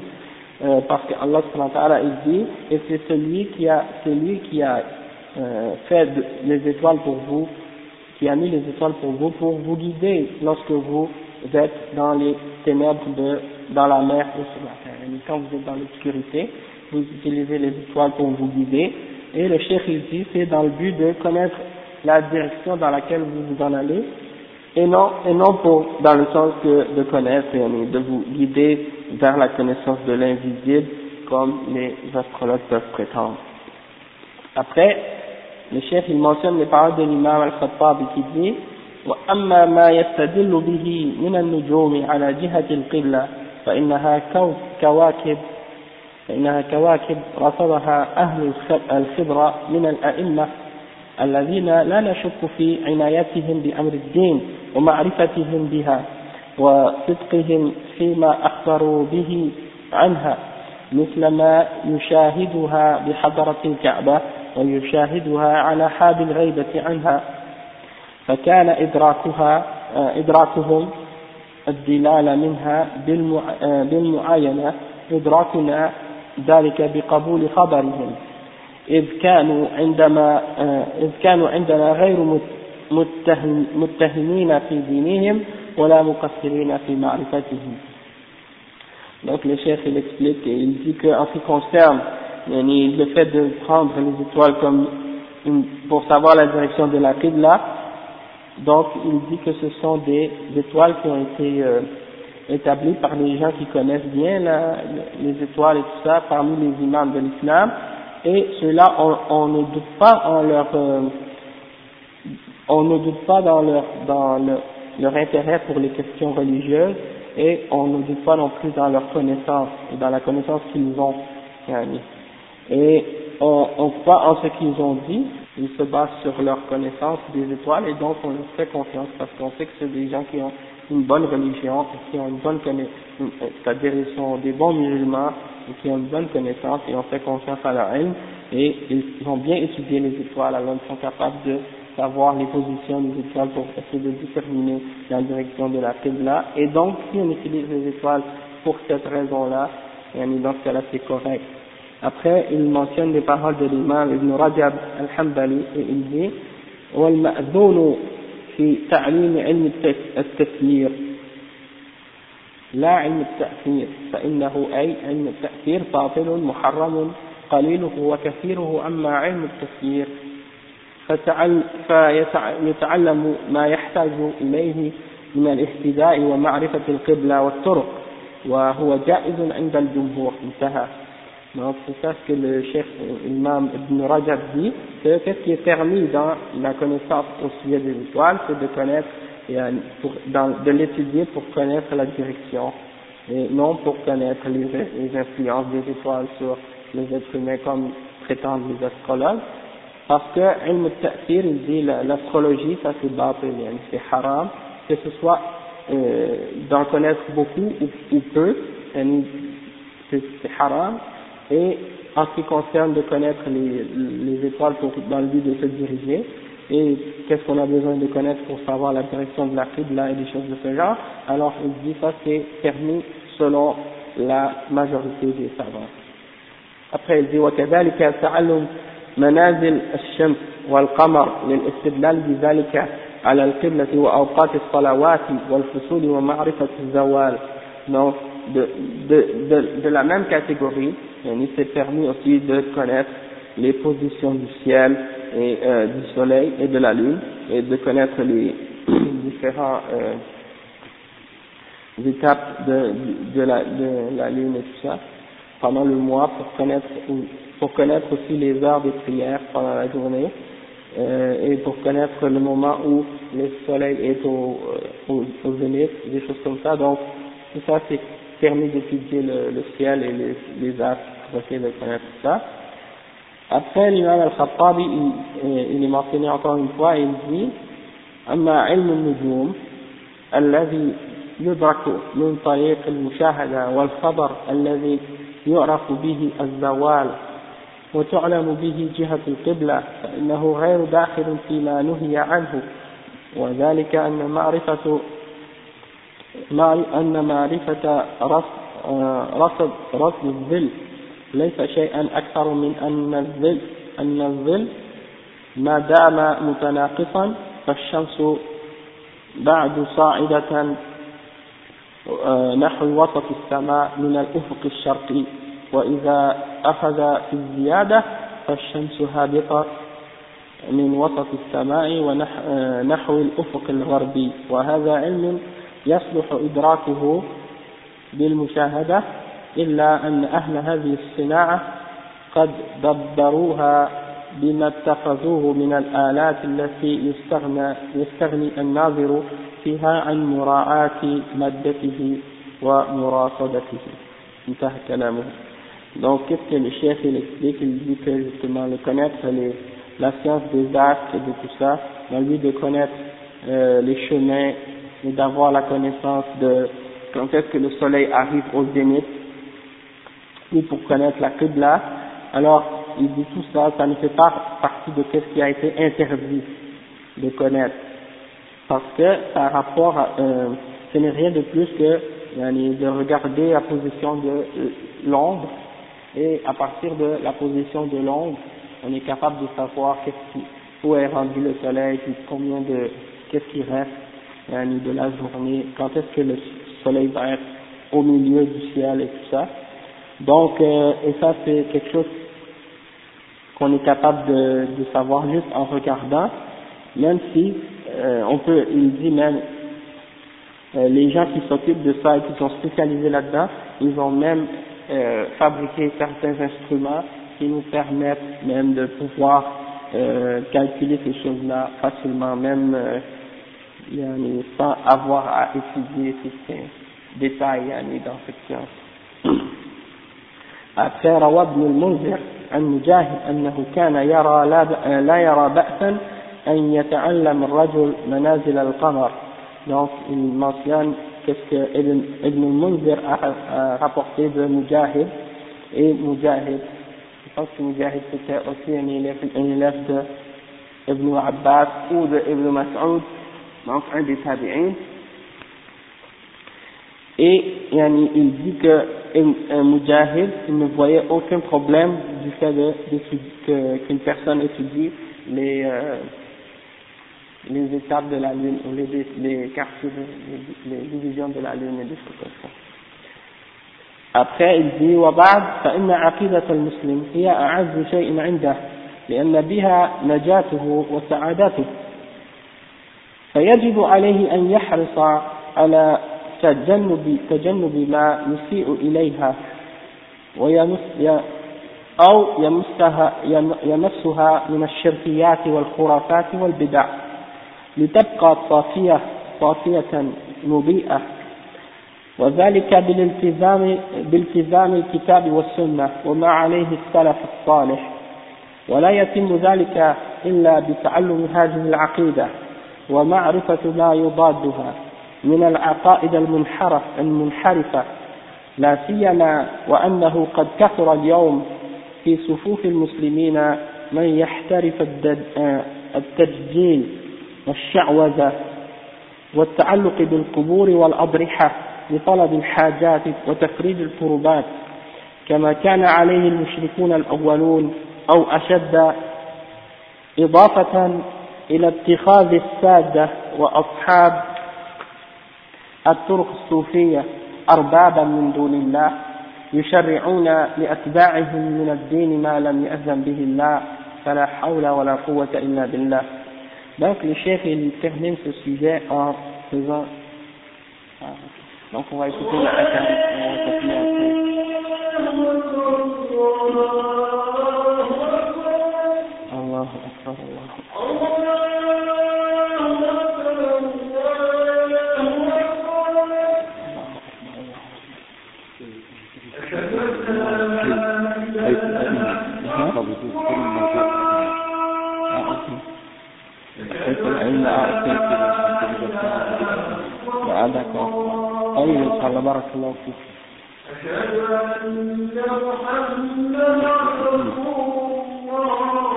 Euh, parce qu'Allah il dit, et c'est celui qui a, celui qui a euh, fait les étoiles pour vous qui a mis les étoiles pour vous, pour vous guider lorsque vous êtes dans les ténèbres de, dans la mer ou sur la terre. Et quand vous êtes dans l'obscurité, vous utilisez les étoiles pour vous guider. Et le cheikh dit, c'est dans le but de connaître la direction dans laquelle vous vous en allez, et non, et non pour, dans le sens que de connaître, de vous guider vers la connaissance de l'invisible, comme les astrologues peuvent prétendre. Après, le chef il mentionne les paroles de l'imam al-Khattabi qui dit وأما ما يستدل به من النجوم على جهة القبلة فإنها كواكب فإنها كواكب رصدها أهل الخبرة من الأئمة الذين لا نشك في عنايتهم بأمر الدين ومعرفتهم بها وصدقهم فيما أخبروا به عنها مثل ما يشاهدها بحضرة الكعبة ويشاهدها على حال الغيبة عنها. فكان إدراكها إدراكهم الدلالة منها بالمعاينة إدراكنا ذلك بقبول خبرهم. إذ كانوا عندما إذ كانوا عندنا غير متهمين في دينهم ولا مقصرين في معرفتهم Donc le chef il explique et il dit qu'en ce qui concerne le fait de prendre les étoiles comme une, pour savoir la direction de la Qibla, donc il dit que ce sont des étoiles qui ont été euh, établies par les gens qui connaissent bien la, les étoiles et tout ça parmi les imams de l'islam et ceux-là on, on, ne doute pas en leur euh, on ne doute pas dans leur dans leur, leur intérêt pour les questions religieuses et on ne doute pas non plus dans leur connaissance et dans la connaissance qu'ils ont. Et on, on croit en ce qu'ils ont dit, ils se basent sur leur connaissance des étoiles et donc on leur fait confiance parce qu'on sait que c'est des gens qui ont une bonne religion, qui ont une bonne connaissance, c'est-à-dire ils sont des bons musulmans et qui ont une bonne connaissance et on fait confiance à leur haine et ils ont bien étudié les étoiles alors ils sont capables de savoir les positions des étoiles pour essayer de déterminer la direction de la Qibla. Et donc, si on utilise les étoiles pour cette raison-là, dans ce cas-là, c'est correct. Après, il mentionne les paroles de l'imam Ibn Rajab al-Hambali et il dit والمأذون في تعليم علم التفسير لا علم التأثير فإنه أي علم التأثير باطل محرم قليله وكثيره أما علم التفسير فيتعلم ما يحتاج إليه من الاهتداء ومعرفة القبلة والطرق وهو جائز عند الجمهور انتهى Donc c'est ça ce que le chef imam Ibn Rajab dit, que qu'est-ce qui est permis dans la connaissance au sujet des étoiles, c'est de connaître, et pour, dans, de l'étudier pour connaître la direction, et non pour connaître les, les influences des étoiles sur les êtres humains comme prétendent les astrologues. Parce que il dit l'astrologie, ça c'est bâtil, c'est haram, que ce soit euh, d'en connaître beaucoup ou, peu, c'est haram. Et en ce qui concerne de connaître les, étoiles pour, dans le but de se diriger, et qu'est-ce qu'on a besoin de connaître pour savoir la direction de la là et des choses de ce genre, alors il dit ça c'est permis selon la majorité des savants. Après il dit منازل الشمس والقمر للاستدلال بذلك على القبلة وأوقات الصلوات والفصول ومعرفة الزوال donc de, de, de, de la même catégorie il s'est permis aussi de connaître les positions du ciel et euh, du soleil et de la lune et de connaître les différents euh, étapes de, de, la, de la lune et tout ça pendant le mois pour connaître pour connaître aussi les heures des prières pendant la journée euh, et pour connaître le moment où le soleil est au, euh, au, au zénith, des choses comme ça. Donc tout ça c'est permis d'étudier le, le, ciel et les, les astres pour essayer de connaître ça. Après l'imam al-Khattabi il, il est mentionné encore une fois il dit أما علم النجوم الذي يدرك من طريق المشاهدة والخبر الذي يعرف به الزوال وتعلم به جهة القبلة فإنه غير داخل فيما نهي عنه. وذلك أن معرفة أن معرفة رصد رصد الظل ليس شيئا أكثر من أن الظل أن الظل ما دام متناقصا فالشمس بعد صاعدة نحو وسط السماء من الأفق الشرقي. وإذا أخذ في الزيادة فالشمس هابطة من وسط السماء ونحو الأفق الغربي. وهذا علم يصلح إدراكه بالمشاهدة إلا أن أهل هذه الصناعة قد دبروها بما اتخذوه من الآلات التي يستغنى يستغني الناظر فيها عن مراعاة مادته ومراصدته. انتهى كلامه. Donc, qu'est-ce que le chef il explique? Il dit que justement, le connaître la science des actes et de tout ça, dans but de connaître euh, les chemins et d'avoir la connaissance de quand est-ce que le soleil arrive au zénith ou pour connaître la Qibla, alors il dit tout ça, ça ne fait pas partie de ce qui a été interdit de connaître. Parce que par rapport à, euh, ce n'est rien de plus que de regarder la position de l'ombre et à partir de la position de l'ombre, on est capable de savoir qu'est-ce qui, où est rendu le soleil, combien de, qu'est-ce qui reste de la journée, quand est-ce que le soleil va être au milieu du ciel et tout ça. Donc, euh, et ça c'est quelque chose qu'on est capable de, de, savoir juste en regardant, même si euh, on peut, il dit même, euh, les gens qui s'occupent de ça et qui sont spécialisés là-dedans, ils ont même euh, fabriqué certains instruments qui nous permettent même de pouvoir euh, calculer ces choses-là facilement, même euh, sans avoir à étudier ces détails dans cette science. Après روى ابن المنذر عن مجاهد أنه كان يرى لا, لا يرى بأسا أن يتعلم الرجل منازل القمر donc il mentionne qu'est-ce que Ibn, Ibn al-Munzir a, rapporté de Mujahid et Mujahid. Je pense que Mujahid c'était aussi un élève, un élève de Ibn Abbas ou de Ibn Mas'ud donc un des tabi'in et il dit que un Mujahid ne voyait aucun problème du fait qu'une personne étudie les euh, les étapes de la lune ou les, les quartiers, de, les, divisions de la lune et des choses comme ça. Après, il dit وبعد فإن عقيدة المسلم هي أعز شيء عنده لأن بها نجاته وسعادته فيجب عليه أن يحرص على تجنب تجنب ما يسيء إليها ويمس أو يمسها يمسها من الشركيات والخرافات والبدع لتبقى صافية صافية مضيئة. وذلك بالالتزام بالتزام الكتاب والسنة وما عليه السلف الصالح. ولا يتم ذلك إلا بتعلم هذه العقيدة ومعرفة ما يضادها من العقائد المنحرف المنحرفة. لا سيما وأنه قد كثر اليوم في صفوف المسلمين من يحترف التدجيل. والشعوذة والتعلق بالقبور والأضرحة لطلب الحاجات وتفريد الكربات كما كان عليه المشركون الأولون أو أشد إضافة إلى اتخاذ السادة وأصحاب الطرق الصوفية أربابا من دون الله يشرعون لأتباعهم من الدين ما لم يأذن به الله فلا حول ولا قوة إلا بالله. Donc le chef il termine ce sujet en faisant. Donc on va écouter la Allah Akbar, Allah illa a'taytu وعدك طيب ان بارك الله فيك. أشهد أن محمدا رسول الله.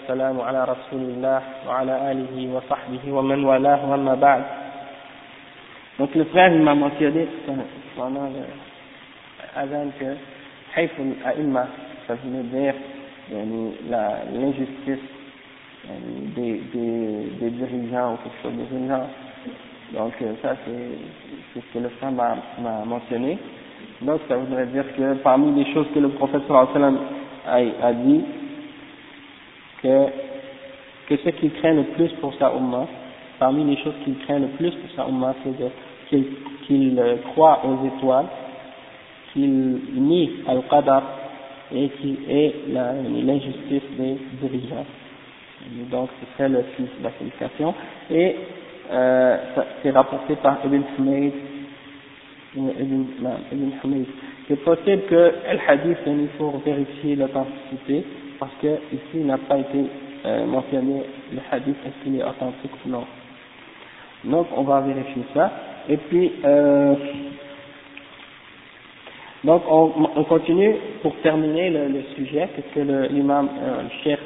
والسلام على رسول الله وعلى آله وصحبه ومن والاه وما بعد Donc le frère il m'a mentionné pendant le Adhan que Haïf al-A'imma, ça veut dire yani, la- l'injustice yani, des, des, des dirigeants ou quelque chose de ce genre. Donc euh, ça c'est c'est ce que le frère m'a m'a mentionné. Donc ça voudrait dire que parmi les choses que le prophète sallallahu alayhi wa sallam a, a dit, que, que ce qu'il craint le plus pour sa Ummah, parmi les choses qu'il craint le plus pour sa Ummah, c'est qu'il qu'il, euh, croit aux étoiles, qu'il nie Al-Qadar et qui est l'injustice des dirigeants. Donc ce serait le la qualification. Et euh, c'est rapporté par Ibn Humayd, euh, Ibn, Ibn. C'est possible que le hadith, il faut vérifier l'authenticité, parce que ici n'a pas été euh, mentionné le hadith, est-ce qu'il est authentique ou non. Donc on va vérifier ça. Et puis, euh, donc on, on continue pour terminer le, sujet, ce que l'imam, euh, le cheikh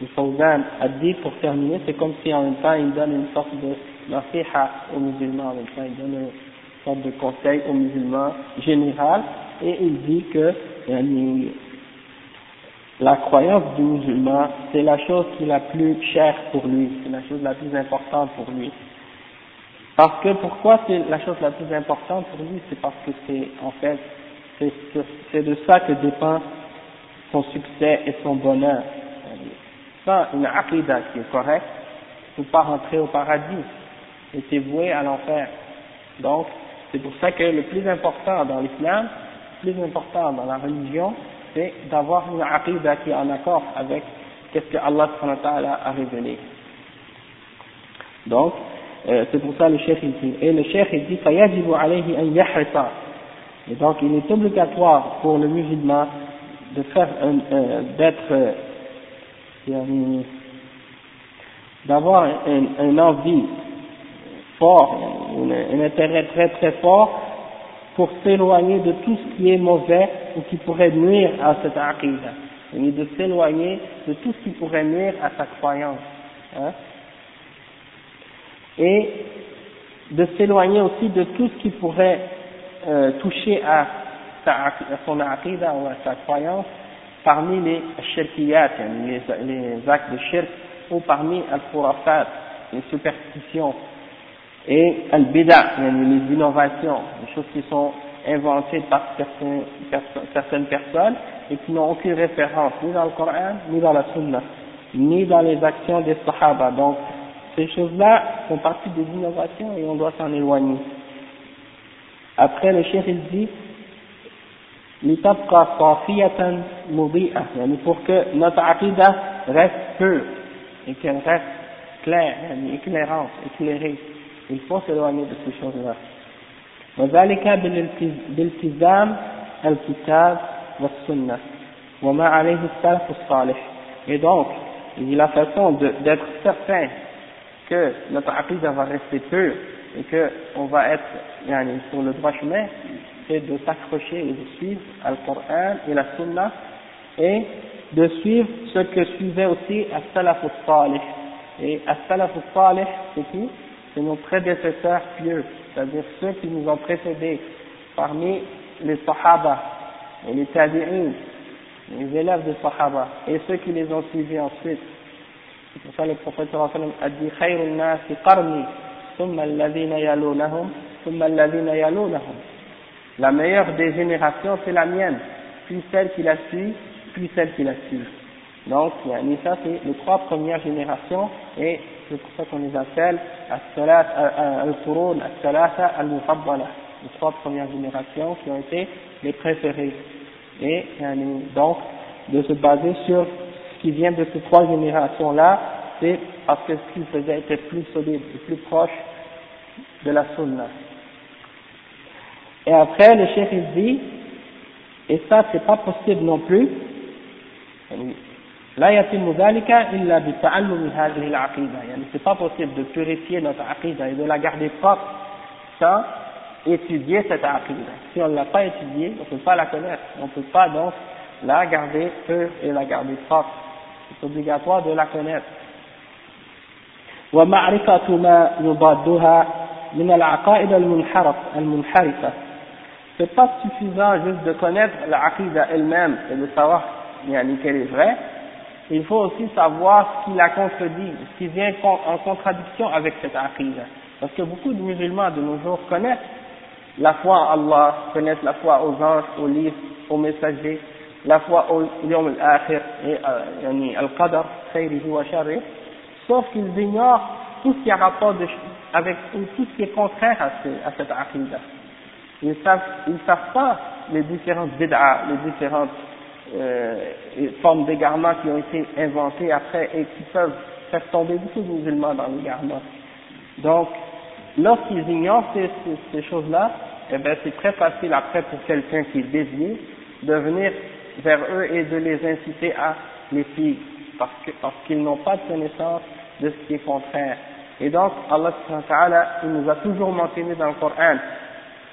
le Fawzan a dit pour terminer, c'est comme si en même temps il donne une sorte de nasiha aux musulmans, en même temps il donne une sorte de conseil aux musulmans général, et il dit que la croyance du musulman, c'est la chose qui est la plus chère pour lui, c'est la chose la plus importante pour lui. Parce que pourquoi c'est la chose la plus importante pour lui? C'est parce que c'est en fait c'est de ça que dépend son succès et son bonheur. Sans une aqidah qui est correcte, tu ne peux pas rentrer au paradis et tu es voué à l'enfer. Donc, c'est pour ça que le plus important dans l'islam, le plus important dans la religion, c'est d'avoir une aqidah qui est en accord avec qu ce que Allah a révélé. Donc, euh, c'est pour ça le chef il dit, et le chef il dit, et donc il est obligatoire pour le musulman de faire euh, d'être, euh, d'avoir un, envie fort, un intérêt très très fort pour s'éloigner de tout ce qui est mauvais ou qui pourrait nuire à cette aqidah. Et de s'éloigner de tout ce qui pourrait nuire à sa croyance. Hein et de s'éloigner aussi de tout ce qui pourrait euh, toucher à, sa, à son aqidah ou à sa croyance parmi les shirkiyat, les, les actes de shirk, ou parmi al-khurafat, les superstitions, et al-bida, les innovations, les choses qui sont inventées par certaines, certaines personnes et qui n'ont aucune référence ni dans le Coran, ni dans la Sunna, ni dans les actions des Sahaba. Donc, ces choses-là font partie des innovations et on doit s'en éloigner. Après, le chef il dit, لتبقى صافية مضيئة يعني pour que notre aqidah reste pure et qu'elle reste claire, يعني éclairante, éclairée. Il faut s'éloigner de ces choses-là. وذلك بالالتزام الكتاب والسنة وما عليه السلف الصالح. Et donc, il dit la façon d'être certain que notre aqidah va rester pure et que on va être yani, sur le droit chemin, c'est de s'accrocher et de suivre Al-Qur'an et la Sunna et de suivre ce que suivait aussi As-Salaf al-Salih. Et As-Salaf al-Salih, c'est qui c'est nos prédécesseurs pieux, c'est-à-dire ceux qui nous ont précédés parmi les Sahaba et les Tabi'in, les élèves des Sahaba et ceux qui les ont suivis ensuite. C'est pour ça que le prophète a dit Khayrun nasi qarni, thumma alladhina yalunahum, thumma alladhina yalunahum. La meilleure des générations, c'est la mienne, puis celle qui la suit, puis celle qui la suit. Donc, ça, c'est les trois premières générations et c'est pour ça qu'on les appelle Al-Qurun, Al-Salasa, Al-Mufaddala, les trois premières générations qui ont été les préférées. Et donc, de se baser sur ce qui vient de ces trois générations-là, c'est parce que ce qu'ils faisaient était plus solide plus proche de la sunna. Et après, le chef dit, et ça c'est pas possible non plus, لا يتم ذلك إلا بتعلم هذه العقيدة يعني c'est pas possible de purifier notre aqidah et de la garder propre sans étudier cette aqidah si on ne l'a pas étudiée on ne peut pas la connaître on ne peut pas donc la garder pure et la garder propre c'est obligatoire de la connaître ومعرفة ما يضادها من العقائد المنحرف المنحرفة c'est pas suffisant juste de connaître l'aqida elle-même et de savoir qu'elle est vraie il faut aussi savoir ce qui la contredit, ce qui vient en contradiction avec cette aqida. Parce que beaucoup de musulmans de nos jours connaissent la foi en Allah, connaissent la foi aux anges, aux livres, aux messagers, la foi au yom al-akhir et euh, al-qadar, wa sauf qu'ils ignorent tout ce qui a rapport avec, tout ce qui est contraire à, à cette aqida. Ils savent, ils savent pas les différentes bid'a, les différentes euh, formes d'égarement qui ont été inventées après et qui peuvent faire tomber beaucoup de musulmans dans l'égarement. Donc, lorsqu'ils ignorent ces, ces, choses-là, eh ben c'est très facile après pour quelqu'un qui est dévié de venir vers eux et de les inciter à les suivre parce qu'ils parce qu'ils n'ont pas de connaissance de ce qui est contraire. Et donc, Allah il nous a toujours mentionné dans le Coran,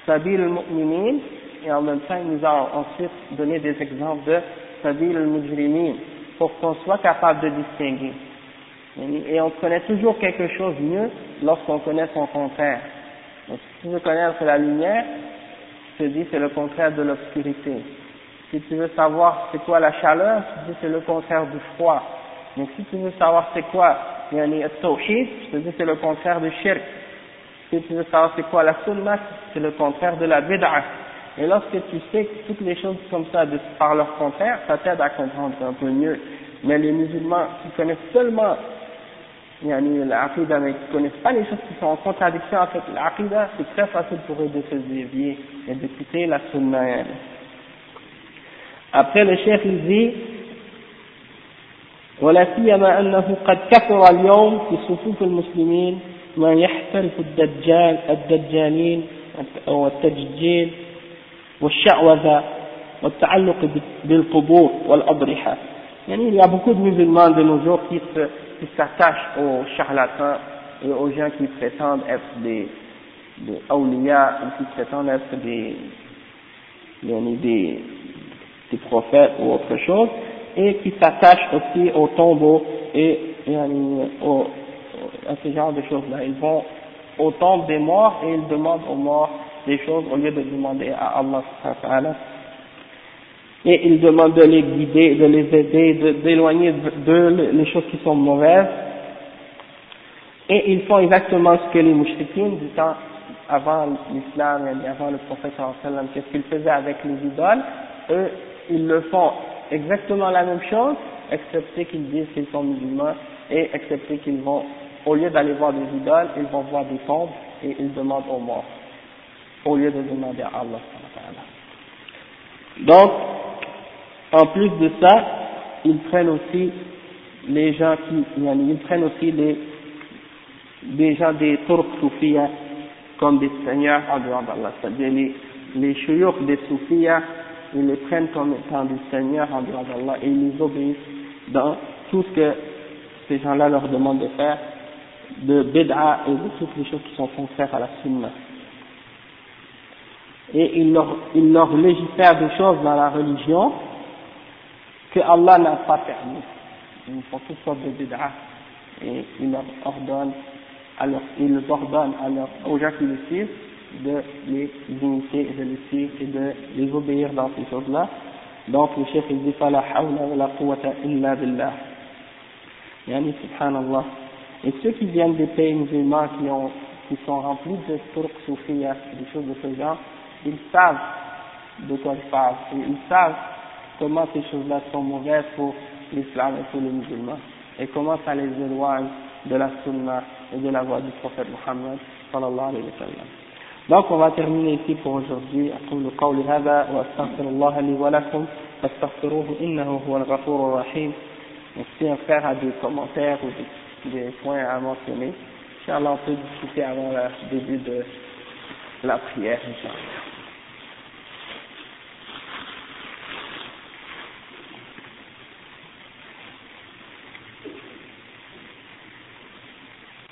Sabil al-Mu'minin, et en même temps il nous a ensuite donné des exemples de Sabil al-Mujrimin, pour qu'on soit capable de distinguer. Et on connaît toujours quelque chose mieux lorsqu'on connaît son contraire. Donc si tu veux connaître la lumière, tu dis c'est le contraire de l'obscurité. Si tu veux savoir c'est quoi la chaleur, tu dis c'est le contraire du froid. Donc si tu veux savoir c'est quoi yani, tawhid, te dis c'est le contraire du shirk. Si tu veux savoir c'est quoi la sunnah, c'est le contraire de la bid'ah. Et lorsque tu sais toutes les choses comme ça de, par leur contraire, ça t'aide à comprendre un peu mieux. Mais les musulmans qui connaissent seulement yani, l'aqidah, mais qui connaissent pas les choses qui sont en contradiction avec l'aqidah, c'est très facile pour eux de se dévier et de quitter la sunna. Après le chef il dit ولا سيما أنه قد كثر اليوم في صفوف المسلمين ما يحترف الدجال الدجالين والتججيل والشعوذة والتعلق بالقبور والأضرحة يعني il y a beaucoup de musulmans de nos jours qui se qui s'attachent aux charlatans et aux gens qui prétendent être des des awliya ou qui prétendent être des des, des prophètes ou autre chose et qui s'attachent aussi aux tombeaux et, et au, à ce genre de choses-là. Ils vont au tombe des morts et ils demandent aux morts des choses au lieu de demander à Allah et ils demandent de les guider, de les aider, d'éloigner de, les choses qui sont mauvaises. Et ils font exactement ce que les mouchriquines du temps avant l'islam et avant le prophète qu'est-ce qu'ils faisaient avec les idoles. Eux ils le font exactement la même chose excepté qu'ils disent qu'ils sont musulmans et excepté qu'ils vont au lieu d'aller voir des idoles ils vont voir des tombes et ils demandent aux morts au lieu de demander à Allah. Donc, en plus de ça, ils prennent aussi les gens qui, ils prennent aussi les, des gens des Turcs soufiyas comme des seigneurs en dehors d'Allah, c'est-à-dire les, les des soufiyas, ils les prennent comme étant des seigneurs en dehors d'Allah et ils les obéissent dans tout ce que ces gens-là leur demandent de faire, de bid'a et de toutes les choses qui sont contraires à la sunna et il leur, il leur légifère des choses dans la religion que Allah n'a pas permis. Ils font toutes sortes de bid'ah et il leur ordonne, alors, il leur ordonne alors, aux gens qui le suivent de les imiter et de les suivre et de les obéir dans ces choses-là. Donc le chef il dit pas la hawla wa la quwwata illa billah. Yani subhanallah. Et ceux qui viennent des pays musulmans qui ont qui sont remplis de turcs soufiyas, des choses de ce genre, ils savent de quoi ils parlent, et ils savent comment ces choses-là sont mauvaises pour l'islam et pour les musulmans, et comment ça les éloigne de la sunna et de la voie du prophète Muhammad sallallahu alayhi wa sallam. Donc on va terminer ici pour aujourd'hui. أقول قولي هذا وأستغفر الله لي ولكم فاستغفروه إنه هو الغفور الرحيم. Donc si un frère a des commentaires ou des, des points à mentionner, Inch'Allah on peut discuter avant le début de la prière, Inch'Allah.